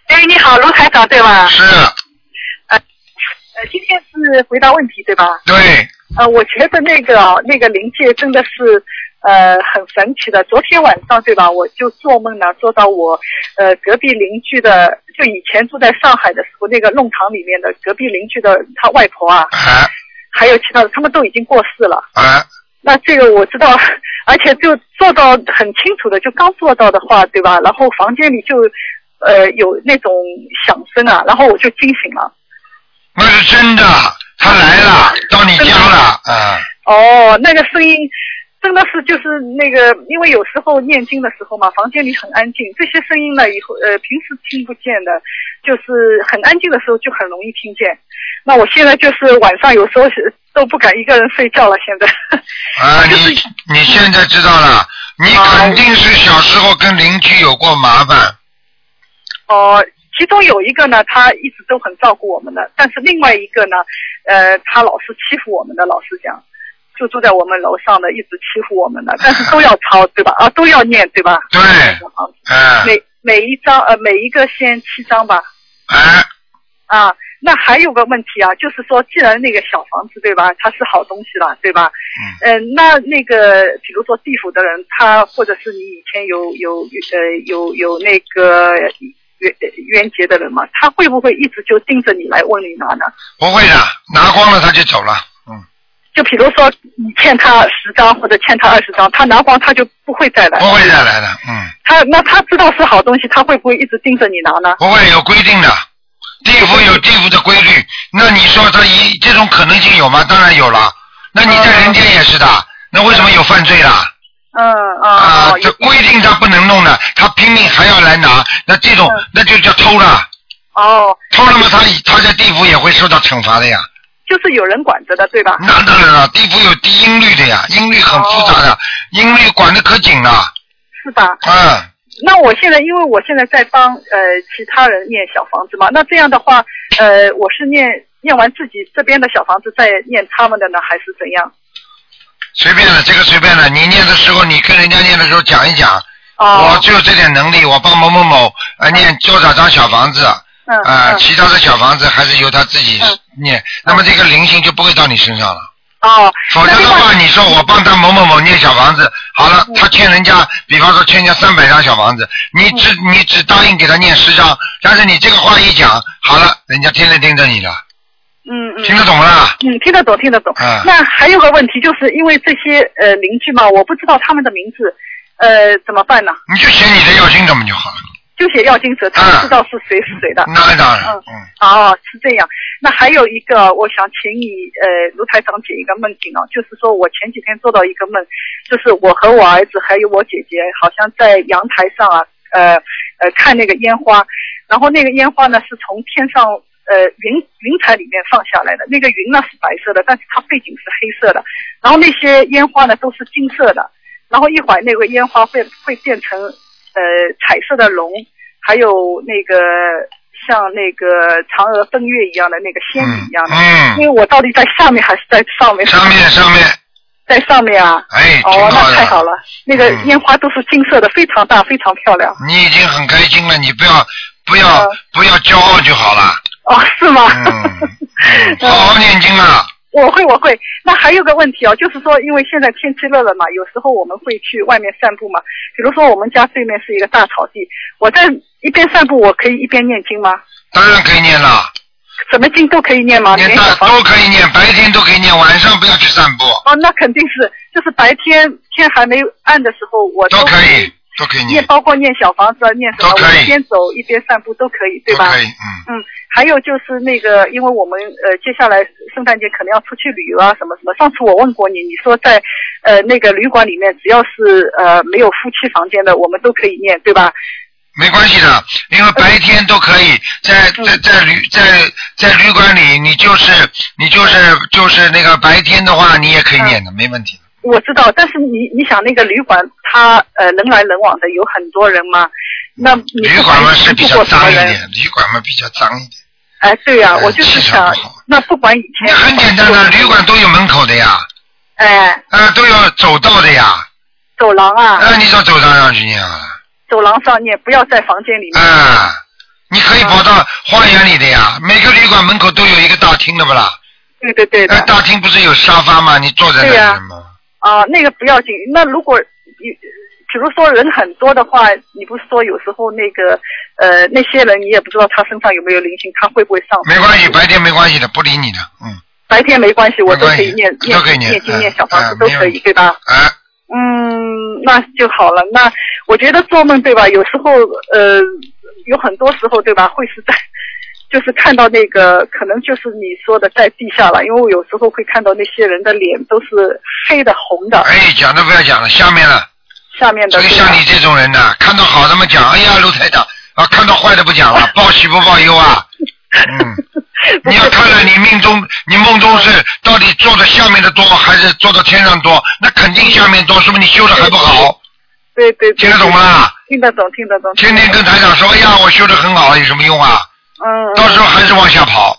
哎，你好，卢台长对吧？是。呃，呃，今天是回答问题对吧？对。呃，我觉得那个哦那个灵界真的是呃很神奇的。昨天晚上对吧，我就做梦呢，做到我呃隔壁邻居的，就以前住在上海的时候，那个弄堂里面的隔壁邻居的他外婆啊，还有其他的，他们都已经过世了。啊。那这个我知道，而且就做到很清楚的，就刚做到的话，对吧？然后房间里就呃有那种响声啊，然后我就惊醒了。那是真的，他来了，到你家了，啊，哦，那个声音真的是就是那个，因为有时候念经的时候嘛，房间里很安静，这些声音呢，以后呃平时听不见的，就是很安静的时候就很容易听见。那我现在就是晚上有时候是都不敢一个人睡觉了，现在。啊，你你现在知道了，你肯定是小时候跟邻居有过麻烦，哦，其中有一个呢，他一直都很照顾我们的，但是另外一个呢，呃，他老是欺负我们的，老实讲，就住在我们楼上的，一直欺负我们的，但是都要抄，对吧？啊，都要念，对吧？对，嗯，每每一张呃每一个先七张吧。哎。啊，那还有个问题啊，就是说，既然那个小房子对吧，它是好东西了，对吧？嗯。那那个比如说地府的人，他或者是你以前有有呃有有那个冤冤结的人嘛，他会不会一直就盯着你来问你拿呢？不会的，拿光了他就走了，嗯。就比如说你欠他十张或者欠他二十张，他拿光他就不会再来。不会再来的，嗯，他那他知道是好东西，他会不会一直盯着你拿呢？不会有规定的，地府有地府的规律。那你说他一这种可能性有吗？当然有了。那你在人间也是的，那为什么有犯罪啦？嗯啊啊，这规定他不能弄的，他拼命还要来拿，那这种那就叫偷了。哦，偷了嘛，他他在地府也会受到惩罚的呀。就是有人管着的，对吧？那当然了，地府有低音律的呀，音律很复杂的，音律管得可紧了。是吧？嗯，那我现在因为我现在在帮呃其他人念小房子嘛，那这样的话，呃，我是念念完自己这边的小房子，再念他们的呢，还是怎样？随便了，这个随便了。你念的时候，你跟人家念的时候讲一讲。哦。我就这点能力，我帮某某某呃念多少张小房子。嗯。啊，其他的小房子还是由他自己念，那么这个灵性就不会到你身上了。哦。否则的话，你说我帮他某某某念小房子，好了，他欠人家，比方说欠人家三百张小房子，你只你只答应给他念十张，但是你这个话一讲，好了，人家天天盯着你了。嗯嗯。听得懂了？嗯，听得懂，听得懂。嗯那还有个问题，就是因为这些呃邻居嘛，我不知道他们的名字，呃，怎么办呢？你就写你的要经者们就好了。就写要经者，他们知道是谁是谁的。那当然，嗯。哦，是这样。那还有一个，我想请你呃卢台长解一个梦境哦，就是说我前几天做到一个梦，就是我和我儿子还有我姐姐，好像在阳台上啊，呃呃看那个烟花，然后那个烟花呢是从天上呃云云彩里面放下来的，那个云呢是白色的，但是它背景是黑色的，然后那些烟花呢都是金色的，然后一会儿那个烟花会会变成呃彩色的龙，还有那个像那个嫦娥奔月一样的那个仙女一样的。嗯因为我到底在下面还是在上面？上面上面。在上面啊。哎，哦，那太好了，那个烟花都是金色的，非常大，非常漂亮。你已经很开心了，你不要不要、不要骄傲就好了。哦，是吗？好好念经啊！我会，我会。那还有个问题哦，就是说，因为现在天气热了嘛，有时候我们会去外面散步嘛。比如说，我们家对面是一个大草地，我在一边散步，我可以一边念经吗？当然可以念了，什么经都可以念吗？念大都可以念，白天都可以念，晚上不要去散步，哦，那肯定是，就是白天天还没暗的时候，我都可以以都可以念，念，包括念小房子啊，念什么，我一边走一边散步都可以，对吧？可以，嗯。嗯，还有就是那个，因为我们呃接下来圣诞节可能要出去旅游啊，什么什么。上次我问过你，你说在呃那个旅馆里面，只要是呃没有夫妻房间的，我们都可以念，对吧？没关系的，因为白天都可以在在在旅在在旅馆里，你就是你就是就是那个白天的话，你也可以念的，没问题。我知道，但是你你想那个旅馆，它呃人来人往的，有很多人嘛，那旅馆嘛是比较脏一。点，旅馆嘛比较脏一点。哎，对呀、我就是想，那不管以前很简单的，旅馆都有门口的呀，哎啊都有走道的呀，走廊啊，啊你到走廊上去念啊，走廊上念，不要在房间里面。啊，你可以跑到花园里的呀，每个旅馆门口都有一个大厅的不啦？对对对的。那大厅不是有沙发吗？你坐在那里吗？啊，那个不要紧。那如果你比如说人很多的话，你不是说有时候那个呃那些人你也不知道他身上有没有灵性，他会不会上？没关系，白天没关系的，不理你的，嗯。白天没关系，我都可以念念念经、嗯念小房子嗯都可以，对吧？啊。嗯，那就好了。那我觉得做梦对吧？有时候呃，有很多时候对吧，会是在就是看到那个，可能就是你说的在地下了，因为我有时候会看到那些人的脸都是黑的、红的，哎，讲都不要讲了，下面了。下面的这个像你这种人呢，看到好的嘛讲，哎呀，卢台长啊，看到坏的不讲了，报喜不报忧啊。嗯，你要看看你命中，你梦中是到底做的下面的多，还是做到天上多？那肯定下面多，说明你修的还不好。对对对，听得懂吗？听得懂，听得懂。天天跟台长说，哎呀，我修的很好，有什么用啊？嗯。到时候还是往下跑，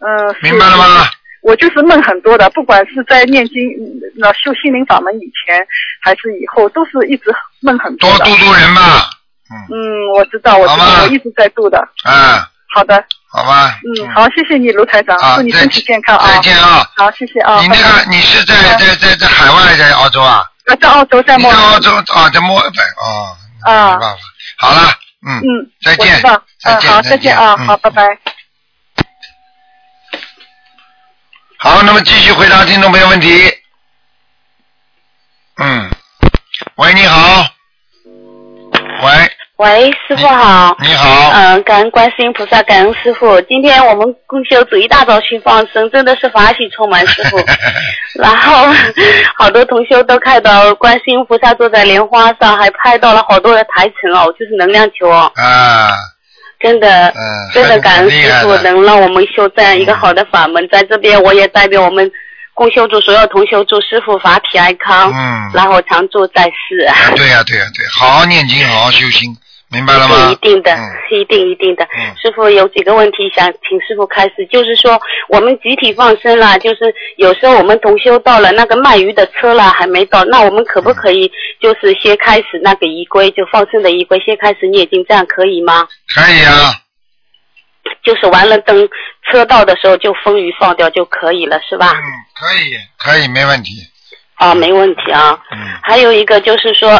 嗯。明白了吗？我就是梦很多的，不管是在念经、嗯那修心灵法门以前，还是以后，都是一直梦很多的。多度度人嘛。嗯，我知道，我知道，我一直在度的。嗯，好的，好吧。嗯，好，谢谢你，卢台长，啊祝你身体健康啊！再见啊！好，谢谢啊。你那个你是在在在在海外，在澳洲啊？啊，在澳洲，在墨在澳洲啊，在墨尔本哦，啊没办法。好了，嗯，嗯，再见再见嗯，好，再见啊，嗯好，拜拜。好，那么继续回答听众朋友问题。嗯，喂，你好。喂，喂，师傅好。你好。嗯，感恩观世音菩萨，感恩师傅。今天我们共修组一大早去放生，真的是法喜充满，师傅。然后好多同修都看到观世音菩萨坐在莲花上，还拍到了好多的台尘哦，就是能量球哦。啊。真的，嗯，真的感恩师傅能让我们修这样一个好的法门，在这边我也代表我们共修组所有同修祝师傅法体安康，嗯然后常住在世。啊对呀、对呀、对，好好念经，好好修心，明白了吗？是一定的，嗯一定一定的。嗯师傅有几个问题想请师傅开始，就是说我们集体放生了，就是有时候我们同修到了那个卖鱼的车了还没到，那我们可不可以就是先开始那个仪规，就放生的仪规，先开始念经，这样可以吗？可以啊，就是完了等车到的时候就风鱼放掉就可以了，是吧？嗯，可以，可以，没问题。啊，没问题啊。嗯还有一个就是说，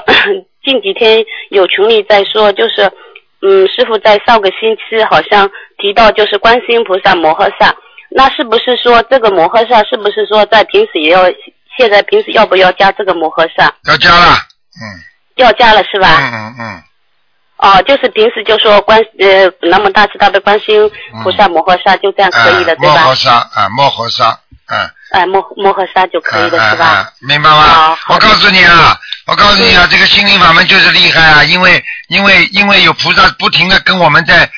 近几天有群里在说，就是嗯，师傅在上个星期好像提到就是观世音菩萨摩诃萨，那是不是说这个摩诃萨是不是说在平时也要，现在平时要不要加这个摩诃萨？要加了，嗯要加了是吧？嗯嗯嗯，哦，就是平时就说观呃南无大慈大悲观世音菩萨摩诃萨就这样可以了，对吧嗯摩诃？萨啊，摩诃萨，嗯，哎，摩摩诃萨就可以了，是吧？明白吗我告诉你啊，我告诉你啊，这个心灵法门就是厉害啊，因为因为因为有菩萨不停的跟我们在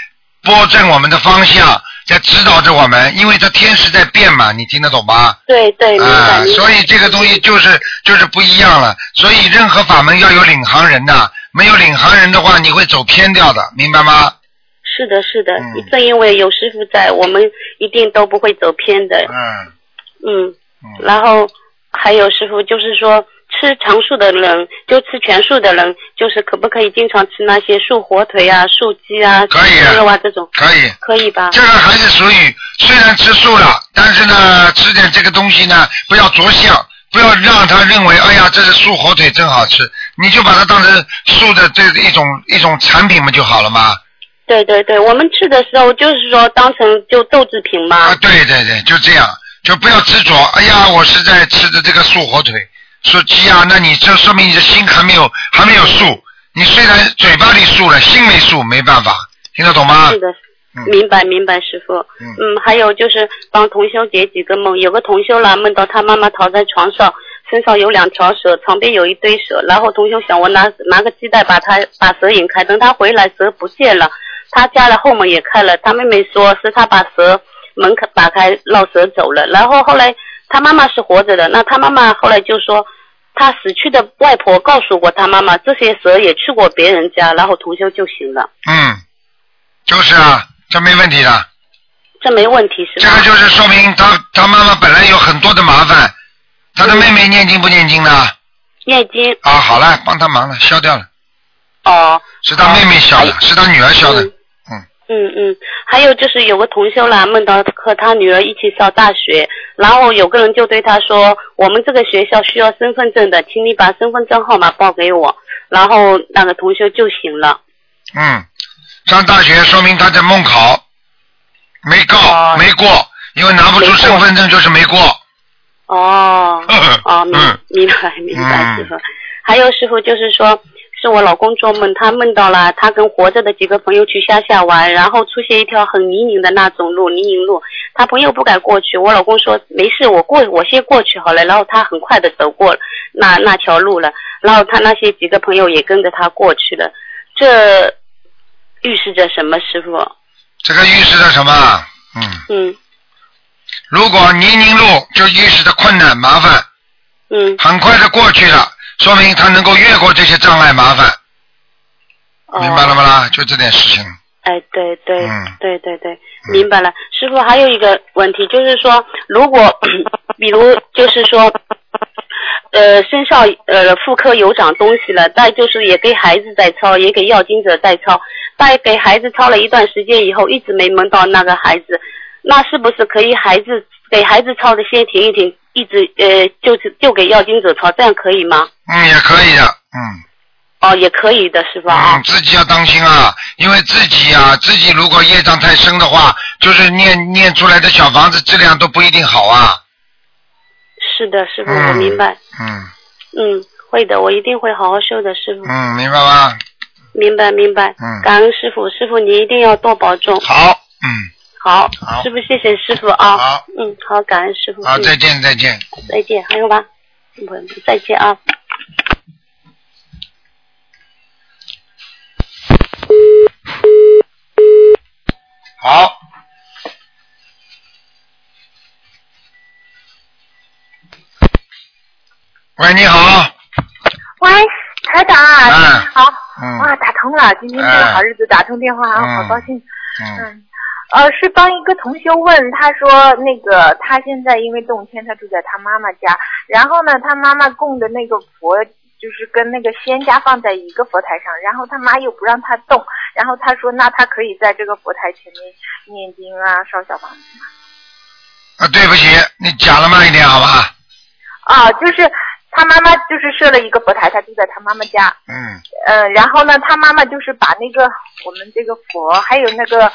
拨正我们的方向，在指导着我们，因为这天时在变嘛，你听得懂吗？对对，明白啊。所以这个东西就是就是不一样了。所以任何法门要有领航人呐，没有领航人的话，你会走偏掉的，明白吗？是的，是的，嗯正因为有师傅在，我们一定都不会走偏的。嗯嗯，嗯，然后还有师傅就是说，吃长素的人，就吃全素的人，就是可不可以经常吃那些素火腿啊、素鸡啊、可以啊肉啊这种？可以。可以吧？这个还是属于虽然吃素了，但是呢，吃点这个东西呢，不要着相，不要让他认为，哎呀，这是素火腿真好吃，你就把它当成素的这一种一种产品嘛就好了嘛。对对对，我们吃的时候就是说当成就豆制品嘛。啊，对对对，就这样，就不要执着。哎呀，我是在吃的这个素火腿、素鸡啊，那你这说明你的心还没有还没有素。你虽然嘴巴里素了，心没素，没办法，听得懂吗？是的，嗯明白明白，师傅。嗯嗯，还有就是帮同修解几个梦，有个同修啦，梦到他妈妈躺在床上，身上有两条蛇，床边有一堆蛇，然后同修想我拿拿个鸡蛋把他把蛇引开，等他回来蛇不见了，他家的后门也开了，他妹妹说是他把蛇门开打开绕蛇走了，然后后来他妈妈是活着的，那他妈妈后来就说。他死去的外婆告诉过他妈妈，这些蛇也去过别人家，然后同修就行了，嗯，就是啊，这没问题的。这没问题是吧？这个就是说明他他妈妈本来有很多的麻烦，他的妹妹念经不念经呢？念经啊，好了，帮他忙了，消掉了，哦。是他妹妹消的，是他女儿消的。嗯嗯嗯，还有就是有个同修啦，梦到和他女儿一起上大学，然后有个人就对他说，我们这个学校需要身份证的，请你把身份证号码报给我。然后那个同修就醒了。嗯，上大学说明他在梦考，没告、哦没过，因为拿不出身份证就是没过。哦 哦，明嗯明白明白，嗯师傅。还有师傅就是说，是我老公做梦，他梦到了他跟活着的几个朋友去乡下玩，然后出现一条很泥泞的那种路，泥泞路。他朋友不敢过去，我老公说没事，我过，我先过去好了。然后他很快的走过那那条路了，然后他那些几个朋友也跟着他过去了。这预示着什么，师傅？这个预示着什么？嗯，嗯如果泥泞路就预示着困难麻烦，嗯，很快的过去了，说明他能够越过这些障碍麻烦，哦明白了吗啦？就这点事情。哎，对对、嗯对对对，明白了。师傅还有一个问题，就是说，如果 比如就是说，呃，身上呃妇科有长东西了，再就是也给孩子在抄，也给要经者在抄，再给孩子抄了一段时间以后，一直没蒙到那个孩子，那是不是可以孩子给孩子抄的先停一停，一直呃就是就给要经者抄，这样可以吗？嗯，也可以的，嗯。哦，也可以的，师傅啊。嗯，自己要当心啊，因为自己啊，自己如果业障太深的话，就是念念出来的小房子质量都不一定好啊。是的，师傅，嗯我明白。嗯嗯，会的，我一定会好好修的，师傅。嗯，明白吗？明白明白。嗯感恩师傅，师傅你一定要多保重。好，嗯，好，好师傅谢谢师傅啊。好。嗯，好，感恩师傅。好，嗯再见再见。再见，还有吧？不，再见啊。好。喂，你好。喂，台长。啊，嗯你好，嗯。哇，打通了，今天是个好日子打通电话啊，嗯好高兴。嗯。嗯，呃，是帮一个同学问，他说那个他现在因为动迁，他住在他妈妈家，然后呢，他妈妈供的那个佛就是跟那个仙家放在一个佛台上，然后他妈又不让他动，然后他说那他可以在这个佛台前面念经啊，烧小房子吗？啊，对不起，你讲的慢一点好吧？啊，就是他妈妈就是设了一个佛台，他住在他妈妈家，嗯，呃，然后呢，他妈妈就是把那个我们这个佛还有那个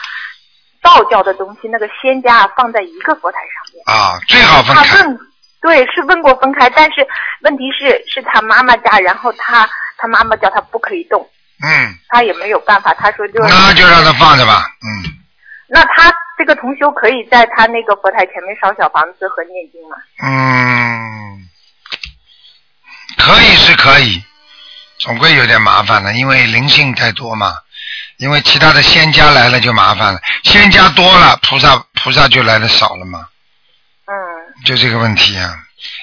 道教的东西，那个仙家放在一个佛台上面。啊，最好分他开。问，对，是问过分开，但是问题是是他妈妈家，然后他他妈妈叫他不可以动，嗯，他也没有办法，他说就那就让他放着吧。嗯，那他这个同修可以在他那个佛台前面烧小房子和念经吗？嗯，可以是可以，总归有点麻烦了，因为灵性太多嘛。因为其他的仙家来了就麻烦了，仙家多了，菩萨菩萨就来的少了嘛，嗯，就这个问题啊。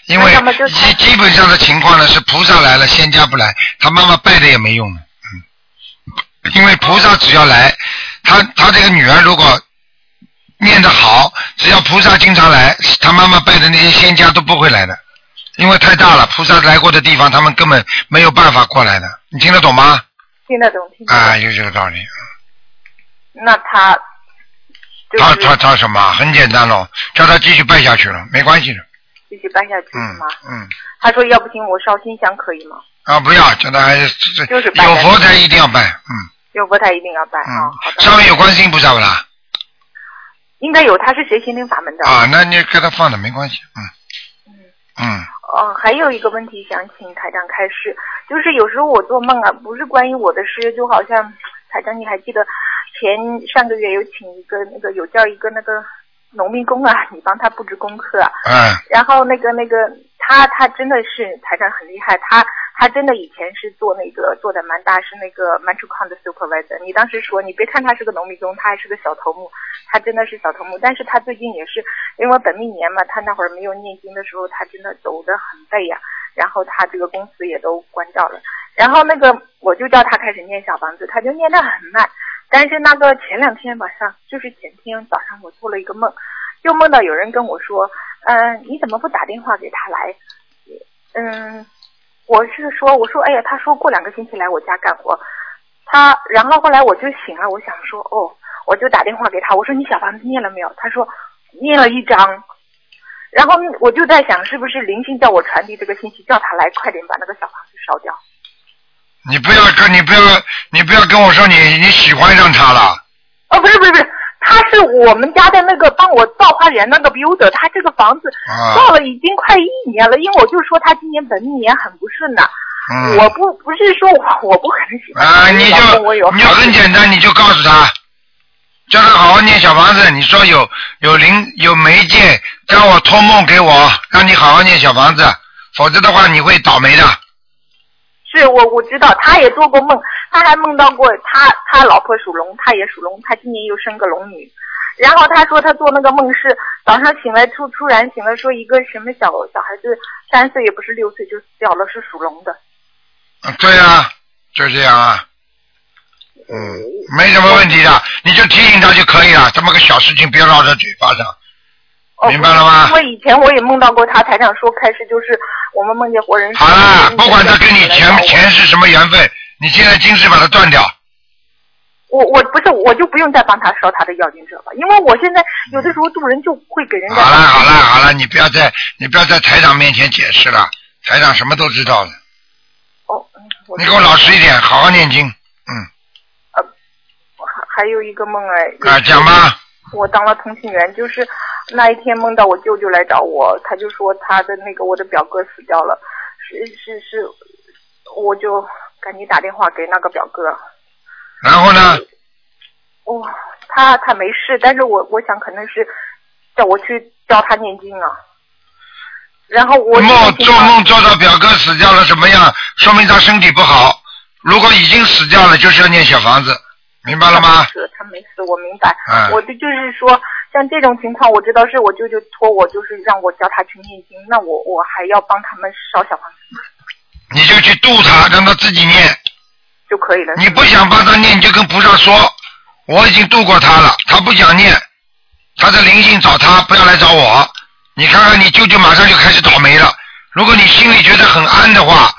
因为基基本上的情况呢是菩萨来了，仙家不来，他妈妈拜的也没用的，嗯，因为菩萨只要来，他他这个女儿如果念得好，只要菩萨经常来，他妈妈拜的那些仙家都不会来的，因为太大了，菩萨来过的地方，他们根本没有办法过来的，你听得懂吗？听得懂，听得懂。啊，有这个道理。那他就是他他他什么？很简单咯，叫他继续拜下去了，没关系的。继续拜下去是嗯吗？嗯，他说要不行，我烧新香可以吗？啊，不要，叫他还是这就是拜有佛台一定要拜，嗯有佛台一定要拜啊。上面有观世音菩萨不啦？应该有，他是学心灵法门的。啊，那你给他放着没关系，嗯嗯哦，还有一个问题想请台长开示，就是有时候我做梦啊，不是关于我的事，就好像台长你还记得前上个月有请一个那个有叫一个那个农民工啊，你帮他布置功课啊，嗯然后那个那个他他真的是台长很厉害，他他真的以前是做那个做的蛮大，是那个 m a n t r c o n 的 supervisor。你当时说，你别看他是个农民工，他还是个小头目，他真的是小头目。但是他最近也是因为本命年嘛，他那会儿没有念经的时候，他真的走得很背呀、然后他这个公司也都关掉了，然后那个我就叫他开始念小房子，他就念得很慢。但是那个前两天晚上，就是前天早上，我做了一个梦，就梦到有人跟我说，嗯、你怎么不打电话给他来？嗯，我是说，我说，哎呀，他说过两个星期来我家干活，他，然后后来我就醒了，我想说，哦，我就打电话给他，我说你小房子念了没有？他说念了一张，然后我就在想，是不是灵性叫我传递这个信息，叫他来快点把那个小房子烧掉？你不要跟你不要你不要跟我说你你喜欢上他了，哦，不是不是不是，他是我们家的那个帮我造花园那个 builder，他这个房子啊造了已经快一年了，因为我就说他今年本命年很不顺的。嗯我不不是说我我不可能喜欢啊，你就很简单，你就告诉他，叫他好好念小房子。你说有有灵有媒介，让我托梦给我，让你好好念小房子，否则的话你会倒霉的。是我我知道，他也做过梦，他还梦到过他他老婆属龙，他也属龙，他今年又生个龙女。然后他说他做那个梦是早上醒来突突然醒来，说一个什么小小孩子三岁也不是六岁就死掉了，是属龙的。啊对啊，就这样啊。嗯，没什么问题的，你就提醒他就可以了。这么个小事情，别绕在嘴巴上。哦明白了吗因为以前我也梦到过他，台长说开始就是我们梦见活人。好了，不管他跟你前前世什么缘分，你现在今世把它断掉。我我不是我就不用再帮他烧他的要经者了，因为我现在有的时候渡人就会给人家。好了好了好了，你不要在你不要在台长面前解释了，台长什么都知道了。哦，你给我老实一点，好好念经。嗯。呃还还有一个梦哎。啊讲吧。我当了通信员，就是那一天梦到我舅舅来找我，他就说他的那个我的表哥死掉了，是是是，我就赶紧打电话给那个表哥。然后呢？哇、他他没事，但是我我想可能是叫我去教他念经啊。然后我梦做梦做到表哥死掉了什么样？说明他身体不好。如果已经死掉了，就是要念小房子，明白了吗？是他没死，我明白。嗯我的就是说，像这种情况，我知道是我舅舅托我，就是让我教他去念经，那我我还要帮他们烧小房子你就去度他，让他自己念。就可以了。你不想帮他念，你就跟菩萨说，我已经度过他了，他不想念，他的灵性找他，不要来找我。你看看，你舅舅马上就开始倒霉了。如果你心里觉得很安的话，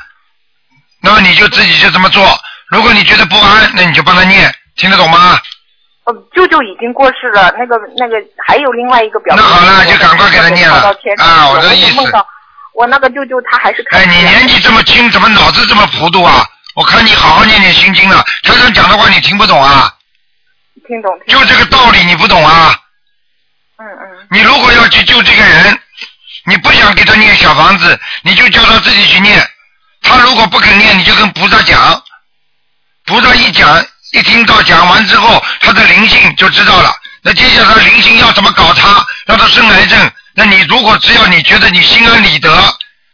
那么你就自己就这么做。如果你觉得不安，那你就帮他念，听得懂吗？呃，舅舅已经过世了，那个那个还有另外一个表哥。那好了就赶快给他念了啊我的意思梦到我那个舅舅他还是看哎，你年纪这么轻，怎么脑子这么糊涂啊？我看你好好念念心经了。台上讲的话你听不懂啊？听懂。就这个道理你不懂啊？嗯嗯。你如果要去救这个人，你不想给他念小房子，你就叫他自己去念。他如果不肯念，你就跟菩萨讲。菩萨一讲，一听到讲完之后，他的灵性就知道了。那接下来灵性要怎么搞他，让他生癌症？那你如果只要你觉得你心安理得，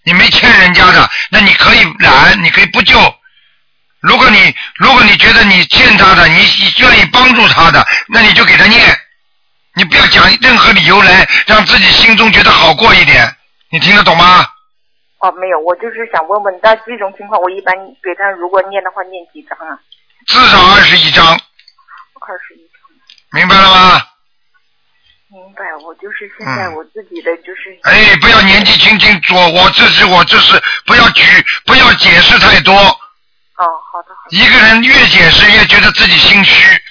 你没欠人家的，那你可以懒，你可以不救。如果你如果你觉得你欠他的，你愿意帮助他的，那你就给他念。你不要讲任何理由来让自己心中觉得好过一点，你听得懂吗？哦，没有，我就是想问问，但这种情况我一般给他如果念的话，念几张啊？至少二十一张，二十一张。明白了吗？明白，我就是现在嗯我自己的就是。哎，不要年纪轻轻做，我这是我这是，不要举，不要解释太多。哦，好的。一个人越解释越觉得自己心虚，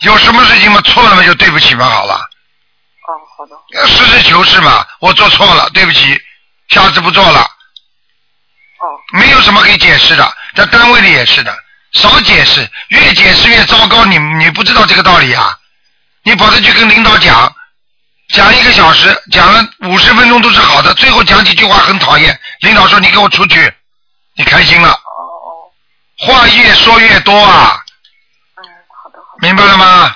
有什么事情嘛错了嘛就对不起嘛好了。哦，好的。呃实事求是嘛，我做错了，对不起，下次不做了。哦。没有什么可以解释的，在单位里也是的，少解释，越解释越糟糕，你你不知道这个道理啊？你跑着去跟领导讲，讲一个小时，讲了五十分钟都是好的，最后讲几句话很讨厌，领导说你给我出去，你开心了。哦话越说越多啊。嗯，好的，好的明白了吗？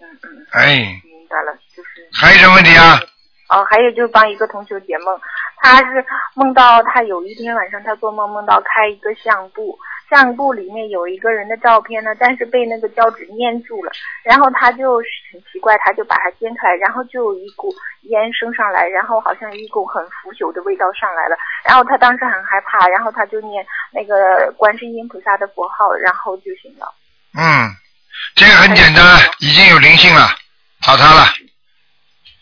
嗯嗯。哎，明白了，就是。还有什么问题啊？哦，还有就是帮一个同学解梦，他是梦到他有一天晚上他做梦梦到开一个相簿，相簿里面有一个人的照片呢，但是被那个胶纸粘住了，然后他就很奇怪，他就把它掀开来，然后就有一股烟升上来，然后好像一股很腐朽的味道上来了，然后他当时很害怕，然后他就念那个观世音菩萨的佛号，然后就行了。嗯，这个很简单，已经有灵性了，找他了。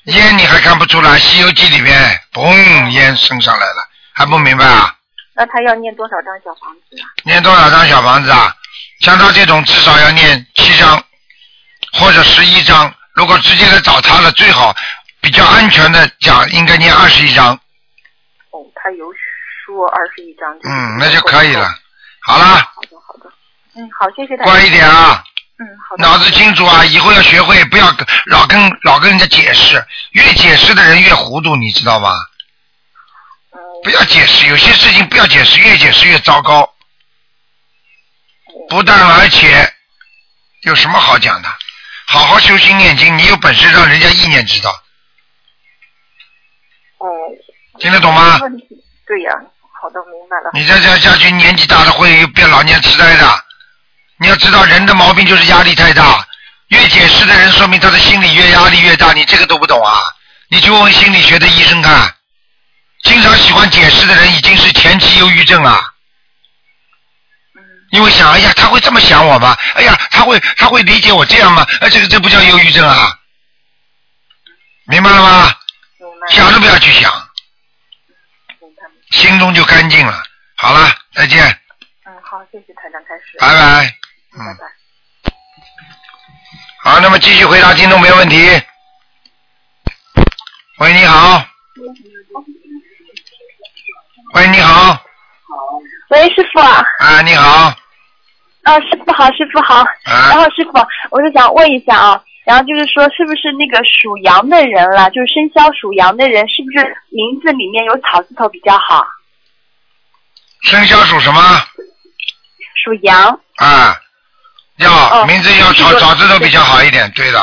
烟你还看不出来，《西游记》里面嘣烟升上来了，还不明白啊？那他要念多少张小房子啊？念多少张小房子啊？像他这种至少要念七张或者十一张。如果直接来找他了，最好比较安全的讲，应该念二十一张。哦，他有说二十一张。嗯，那就可以了。好了，嗯，好，谢谢大家。乖一点啊。嗯，好的。脑子清楚啊！以后要学会，不要老跟老跟人家解释，越解释的人越糊涂，你知道吗？不要解释，有些事情不要解释，越解释越糟糕。不但而且有什么好讲的？好好修心念经，你有本事让人家意念知道，哦。听得懂吗？对呀、好的，明白了。你再这样下去，年纪大了会变老年痴呆的。你要知道，人的毛病就是压力太大。越解释的人，说明他的心理越压力越大。你这个都不懂啊？你去问问心理学的医生看。经常喜欢解释的人，已经是前期忧郁症了。因为想，哎呀，他会这么想我吗？哎呀，他会他会理解我这样吗？哎，这个这不叫忧郁症啊？明白了吗？想都不要去想，心中就干净了。好了，再见。嗯，好，谢谢台长开始。拜拜。嗯。拜拜好，那么继续回答听众朋友问题。喂，你好。喂，你好。喂，师傅啊。啊，你好。啊，师傅好，师傅好。啊然后师傅，我就想问一下啊，然后就是说，是不是那个属羊的人了，就是生肖属羊的人，是不是名字里面有草字头比较好？生肖属什么？属羊，啊，要哦名字要草草字头比较好一点，对的，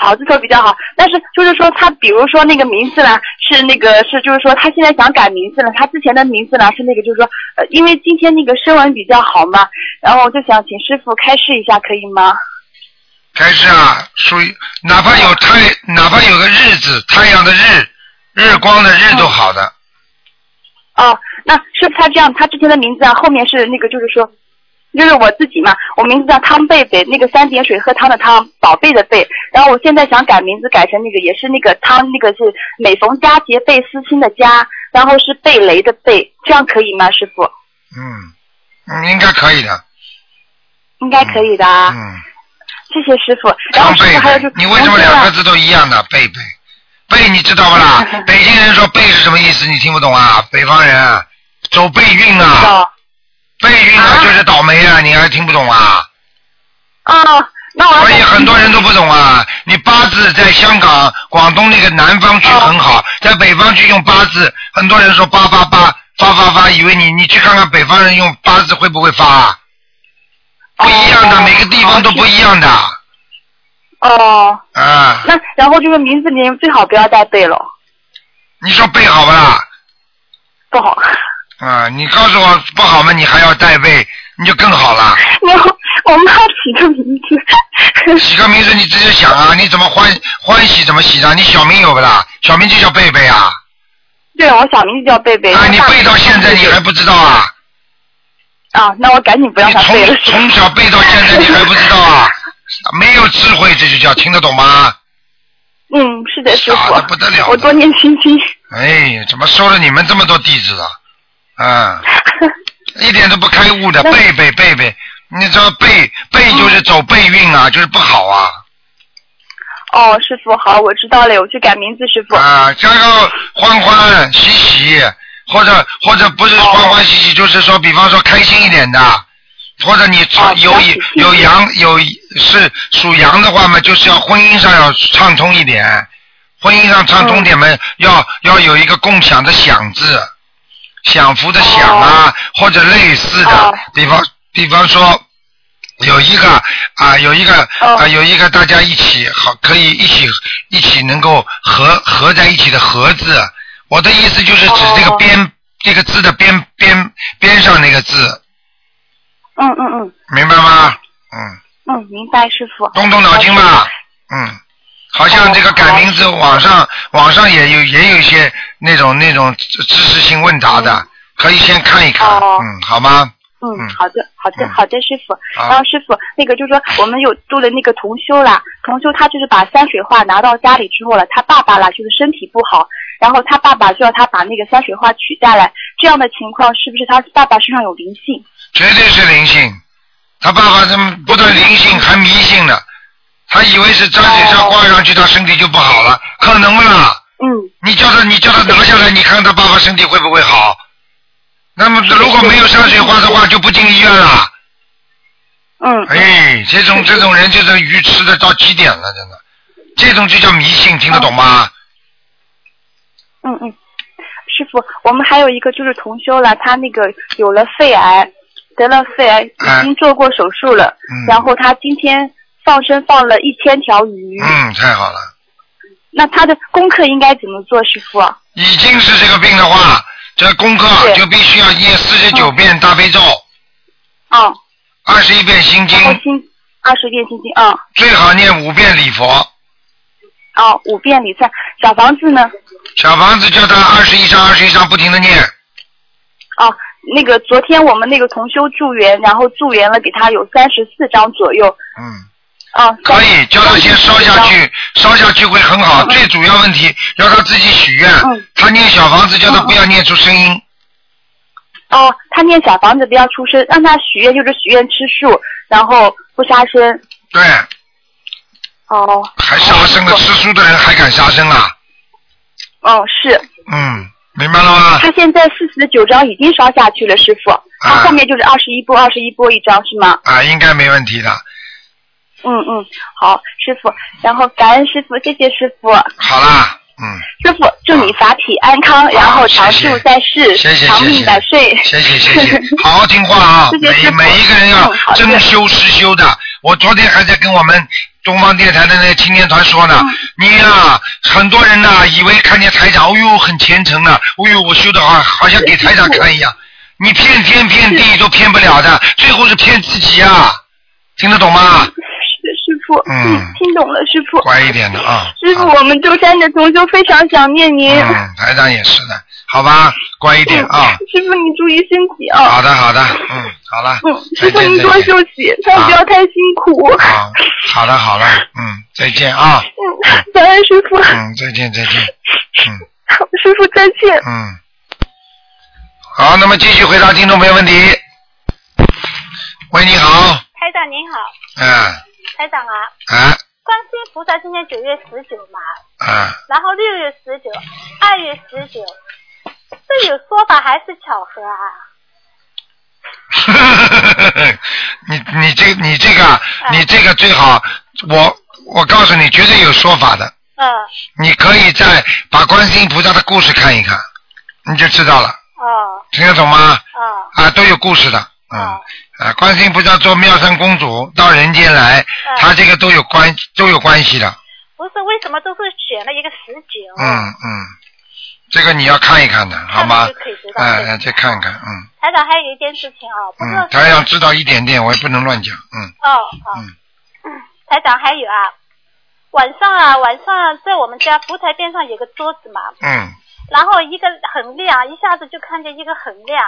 嗯，草字头比较好。但是就是说，他比如说那个名字呢，是那个是就是说他现在想改名字了，他之前的名字呢是那个就是说，呃，因为今天那个声纹比较好嘛，然后我就想请师傅开示一下，可以吗？开示啊，属于哪怕有太，哪怕有个日子，太阳的日，日光的日都好的，哦，那是他这样，他之前的名字啊，后面是那个就是说。就是我自己嘛，我名字叫汤贝贝，那个三点水喝汤的汤，宝贝的贝。然后我现在想改名字，改成那个也是那个汤，那个是每逢佳节倍思亲的佳，然后是贝雷的贝，这样可以吗，师傅？嗯，嗯，应该可以的，应该可以的啊。嗯，谢谢师傅。然后贝师傅还有就是，，你为什么两个字都一样的？贝贝，贝你知道不啦？北京人说贝是什么意思？你听不懂啊？北方人啊走背运啊，背运啊就是倒霉啊，你还听不懂啊？哦，那我所以很多人都不懂啊。你八字在香港、广东那个南方区很好，在北方区用八字，很多人说八八八发发发，以为你你去看看北方人用八字会不会发啊？不一样的，每个地方都不一样的哦，啊。那然后就是名字里面最好不要再背了，你说背好不啦？不好。啊，你告诉我不好吗？你还要带背，你就更好了。然后我妈起个名字，起个名字你直接想啊，你怎么欢欢喜怎么喜的？你小名有不啦？小名就叫贝贝啊。对，我小名就叫贝贝。啊，你背到现在你还不知道啊？啊，那我赶紧不要他背了。从小背到现在你还不知道啊？没有智慧，这就叫听得懂吗？嗯，是的，师傅。傻的不得了我多年心经。哎，怎么收了你们这么多弟子啊？啊，一点都不开悟的，背背背背，你知道背背就是走背运啊，就是不好啊。哦，师傅好，我知道了，我去改名字，师傅。啊，这个欢欢喜喜，或者或者不是欢欢喜喜，就是说，比方说开心一点的，或者你有有羊有是属羊的话嘛，就是要婚姻上要畅通一点，婚姻上畅通点嘛，要要有一个共享的享字，享福的享啊，或者类似的，比方比方说。有一个啊，有一个啊，有一个大家一起好，可以一起一起能够合合在一起的合字。我的意思就是指这个边、这个字的边边边上那个字，嗯嗯嗯明白吗？嗯，明白，师傅。动动脑筋吧。嗯，好像这个改名字，网上网上也有也有一些那种那种知知识性问答的，可以先看一看。嗯，好吗？嗯，好的，好的，好的，师傅。好然后师傅，那个就是说，我们有做了那个同修啦，同修他就是把山水画拿到家里之后了，他爸爸啦就是身体不好，然后他爸爸就要他把那个山水画取下来，这样的情况是不是他爸爸身上有灵性？绝对是灵性。他爸爸他们不但灵性还迷信呢，他以为是沾水上挂上去，他身体就不好了，可能不啦？嗯。你叫他，你叫他拿下来，你看他爸爸身体会不会好？那么如果没有山水画的话，就不进医院了。嗯。哎，这种这种人就是愚痴的到极点了，真的。这种就叫迷信，听得懂吗？嗯嗯，师傅，我们还有一个就是同修了，他那个有了肺癌，得了肺癌，已经做过手术了，嗯然后他今天放生放了一千条鱼，嗯，太好了。那他的功课应该怎么做，师傅？已经是这个病的话，这功课就必须要念四十九遍大悲咒，哦，二十一遍心经，心二十遍心经，啊、最好念五遍礼佛。哦，五遍礼赞，小房子呢？小房子叫他二十一张，二十一张不停的念。哦，那个昨天我们那个同修助缘，然后助缘了，给他有三十四张左右。嗯。啊。可以叫他先烧下去，烧下去会很嗯好。最主要问题要他自己许愿，他念小房子叫他不要念出声音。哦，他念小房子不要出声，让他许愿就是许愿吃素，然后不杀生。对，哦。还杀生的，吃素的人还敢杀生啊？哦，是。嗯，明白了吗？他现在四十九张已经烧下去了，师傅。他后面就是二十一波，二十一波一张是吗？啊，应该没问题的。嗯嗯，好，师傅，然后感恩师傅，谢谢师傅。好啦，嗯，师傅，祝你法体安康，然后长寿在世，谢谢长命谢谢百岁。谢谢谢谢，好好听话啊！谢谢每每一个人要真修实修的。我昨天还在跟我们东方电台的那个青年团说呢，嗯你呀、很多人呐、以为看见台长，哦呦很虔诚呢，哦呦我修的好，好像给台长 看一样。你骗天骗地都骗不了的，最后是骗自己啊！听得懂吗？嗯听懂了，师傅。乖一点的啊。师傅，我们舟山的同修非常想念您。嗯，台长也是的，好吧，乖一点啊。师傅，你注意身体啊。好的好的，嗯，好了。嗯，师傅您多休息，千万不要太辛苦。好，好了好了，嗯，再见啊，嗯，早安师傅。嗯，再见再见，好，师傅再见。嗯。好，那么继续回答听众朋友问题。喂，你好，台长您好，嗯台长啊，啊观世音菩萨今年九月十九嘛，啊，然后六月十九、二月十九，这有说法还是巧合啊？你你这你这个你这个最好，我我告诉你，绝对有说法的。嗯。你可以再把观世音菩萨的故事看一看，你就知道了，哦。听得懂吗？哦。啊，都有故事的，嗯。啊，观世音菩萨做妙善公主到人间来，嗯她这个都有关都有关系的，不是，为什么都是选了一个十九？嗯嗯，这个你要看一看的，好吗哎、哎再看看，嗯台长还有一件事情啊，不知道嗯，他要知道一点点，我也不能乱讲，嗯哦好。台长还有啊，晚上啊晚上在我们家福台边上有个桌子嘛，嗯然后一个很亮，一下子就看见一个很亮。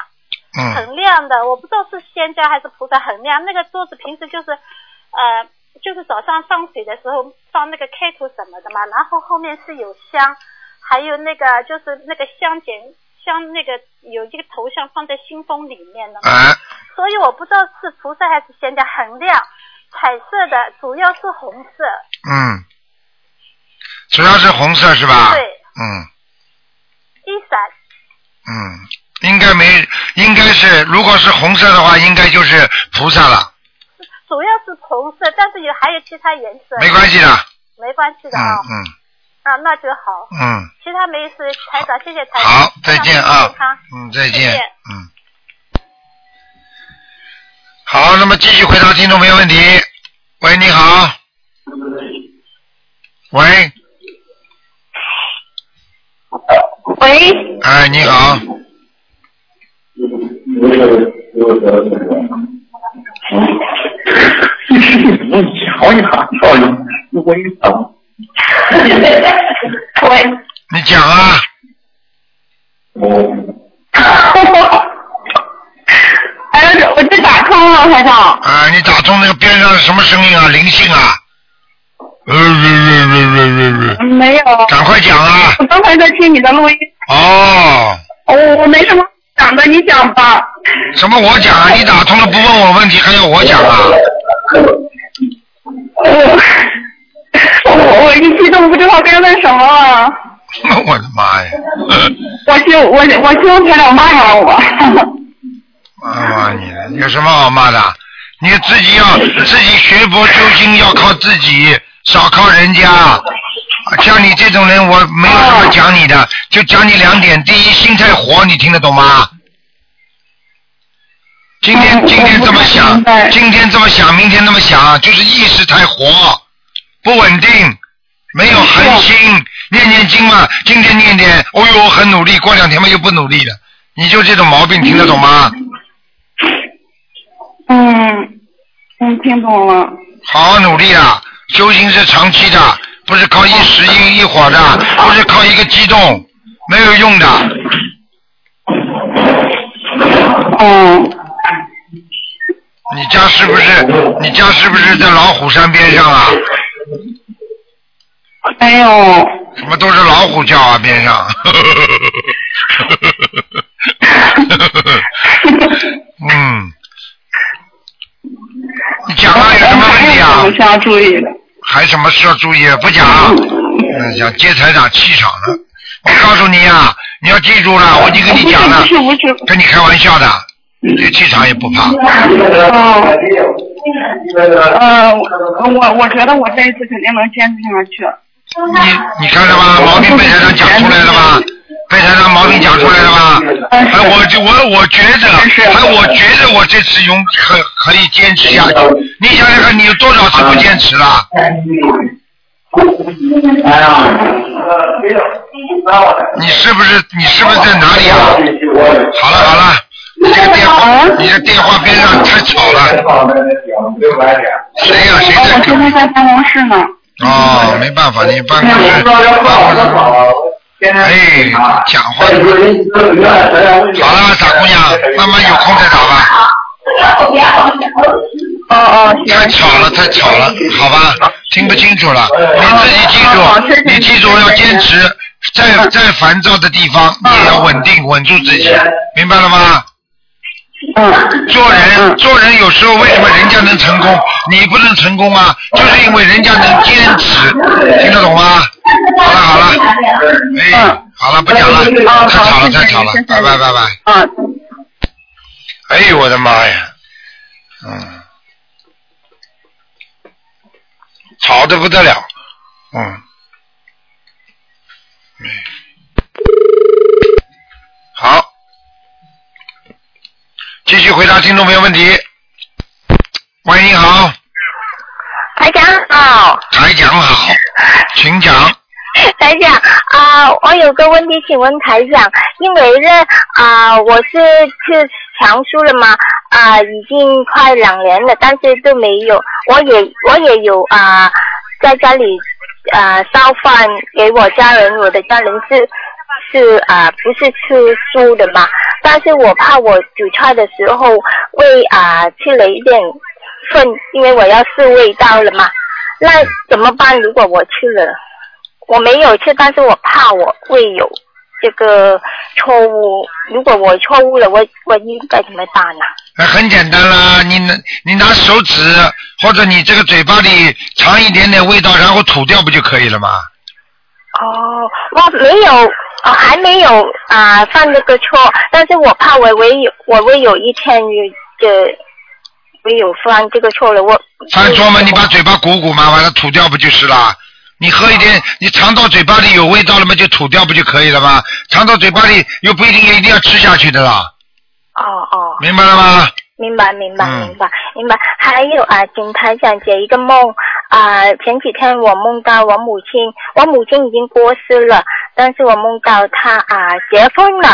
嗯很亮的，我不知道是仙家还是菩萨很亮。那个桌子平时就是，呃，就是早上放水的时候放那个开图什么的嘛，然后后面是有香，还有那个就是那个香简香那个有一个头像放在信封里面的嘛，啊所以我不知道是菩萨还是仙家，很亮，彩色的，主要是红色。嗯，主要是红色是吧？对，嗯一闪。嗯，应该没，应该是，如果是红色的话，应该就是菩萨了，主要是红色，但是也还有其他颜色。没关系的，没关系的嗯啊、嗯啊，那就好。嗯，其他没事，台长，谢谢台长。好，再见啊，嗯，再见再见，嗯。好，那么继续回答听众朋友问题。喂，你好。喂，喂，哎，你好，我瞧一下，瞧一下，我一等。喂，你讲啊。哎呀，我这打通了，台长。啊，你打通那个边上是什么声音啊？灵性啊？呃呃呃呃呃呃没有。赶快讲啊！我刚才在听你的录音。哦，我我没什么讲的，你讲吧。什么我讲啊？你打通了不问我问题，还要我讲啊？我我我一激动不知道该问什么了。我的妈呀！我希我我希望台长骂骂我。骂骂你了，有什么好骂的？你自己要自己学佛修心，要靠自己，少靠人家。啊像你这种人，我没有什么讲你的，就讲你两点。第一，心态活，你听得懂吗？今天今天这么想，今天这么想，明天那么想，就是意识太活，不稳定，没有恒心。念念经嘛，今天念念，哦呦，很努力，过两天嘛又不努力了，你就这种毛病，听得懂吗？嗯嗯，听懂了。好好努力啊！修行是长期的，不是靠一时一一会儿的，不是靠一个激动，没有用的。嗯。你家是不是？你家是不是在老虎山边上啊？哎呦。什么都是老虎叫啊，边上。嗯。你讲啊，有什么问题啊？我需要注意的。还什么需要注意？不讲，嗯，讲接财长气场了。我告诉你啊，你要记住了，我已经跟你讲了，跟你开玩笑的。对气场也不怕。哦。呃，我我觉得我这一次肯定能坚持下去。你你看到吗？毛病被台上讲出来了吧？被台上毛病讲出来了吧？哎，我就我我觉着，哎，我觉着我这次用可可以坚持下去。你想想看，你有多少次不坚持了？哎呀，你是不是你是不是在哪里啊？好了好了，你这个电话你的电话边上太吵了。谁呀、谁在我现在在办公室呢。哦，没办法，你办公室办。哎，讲话。好了，傻姑娘，慢慢有空再打吧。哦哦，太吵了，太吵了，好吧，听不清楚了。你自己记住，你记住要坚持，在在烦躁的地方，你也要稳定，稳住自己，明白了吗？做人，做人有时候为什么人家能成功，你不能成功啊？就是因为人家能坚持，听得懂吗？好了好了，哎，好了不讲了，太吵了太吵了，拜拜拜拜。啊。哎呦我的妈呀，嗯，吵得不得了，嗯，哎好，继续回答听众朋友问题。喂，你好，台长好，台长好，请讲。台长啊、我有个问题请问台长，因为呢啊、我是去强叔了嘛啊、已经快两年了，但是都没有，我也我也有啊、在家里啊、烧饭给我家人，我的家人是是啊、不是吃素的嘛，但是我怕我煮菜的时候会啊、吃了一点粪，因为我要试味道了嘛，那怎么办？如果我吃了？我没有吃，但是我怕我会有这个错误。如果我错误了，我我应该怎么办呢？那很简单啦，你拿你拿手指或者你这个嘴巴里尝一点点味道，然后吐掉不就可以了吗？哦，我没有，哦，还没有啊、犯这个错，但是我怕我会有，我会有一天有这会有犯这个错了，我犯错嘛，你把嘴巴鼓鼓嘛，把它吐掉不就是啦？你喝一点，你尝到嘴巴里有味道了嘛，就吐掉不就可以了吗？尝到嘴巴里又不一定一定要吃下去的啦，哦哦。明白了吗？明白，明白，嗯明白，明白。还有啊，请台长解一个梦啊、前几天我梦到我母亲，我母亲已经过世了，但是我梦到她啊、结婚了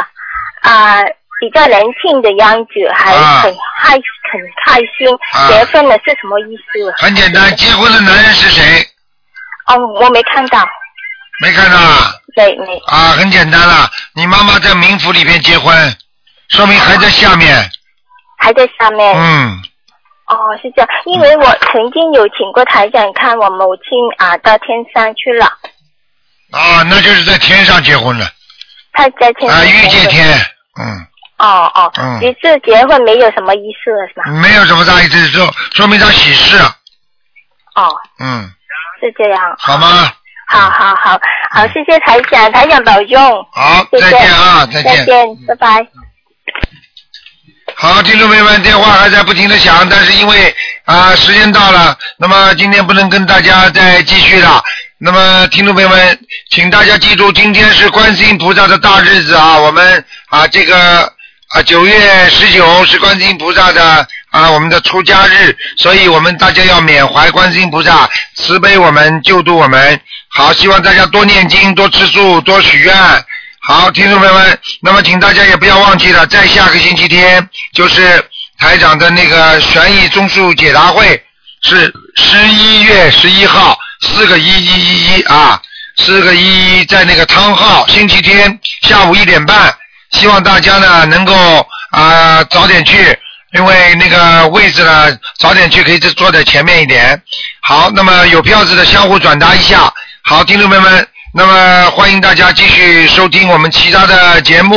啊、比较年轻的样子，还啊很开、很开心。啊结婚了是什么意思？很简单，结婚的男人是谁？哦，我没看到，没看到啊？对，没。啊，很简单了，你妈妈在冥府里边结婚，说明还在下面。还在上面。嗯，哦，是这样，因为我曾经有请过台长看我母亲啊到天上去了，啊，那就是在天上结婚了，他在天上。啊，遇见天，嗯，哦哦，嗯只是结婚没有什么意思了是吧？没有什么大意思，说说明他喜事，哦，嗯，是这样。好吗？好好好好，谢谢台长，台长保重。好，谢谢再见啊，再见。再见，拜拜。好，听众朋友们，电话还在不停的响，但是因为啊、时间到了，那么今天不能跟大家再继续了。那么听众朋友们，请大家记住，今天是观世音菩萨的大日子啊，我们啊这个啊九月十九是观世音菩萨的啊我们的出家日，所以我们大家要缅怀观世音菩萨慈悲我们救度我们。好，希望大家多念经，多吃素，多许愿。好，听众朋友们，那么请大家也不要忘记了，在下个星期天就是台长的那个悬疑综述解答会，是十一月十一号，四个一一一一啊，四个一一在那个汤号，星期天下午一点半，希望大家呢能够啊、早点去，因为那个位置呢早点去可以坐在前面一点。好，那么有票子的相互转达一下。好，听众朋友们。那么欢迎大家继续收听我们其他的节目。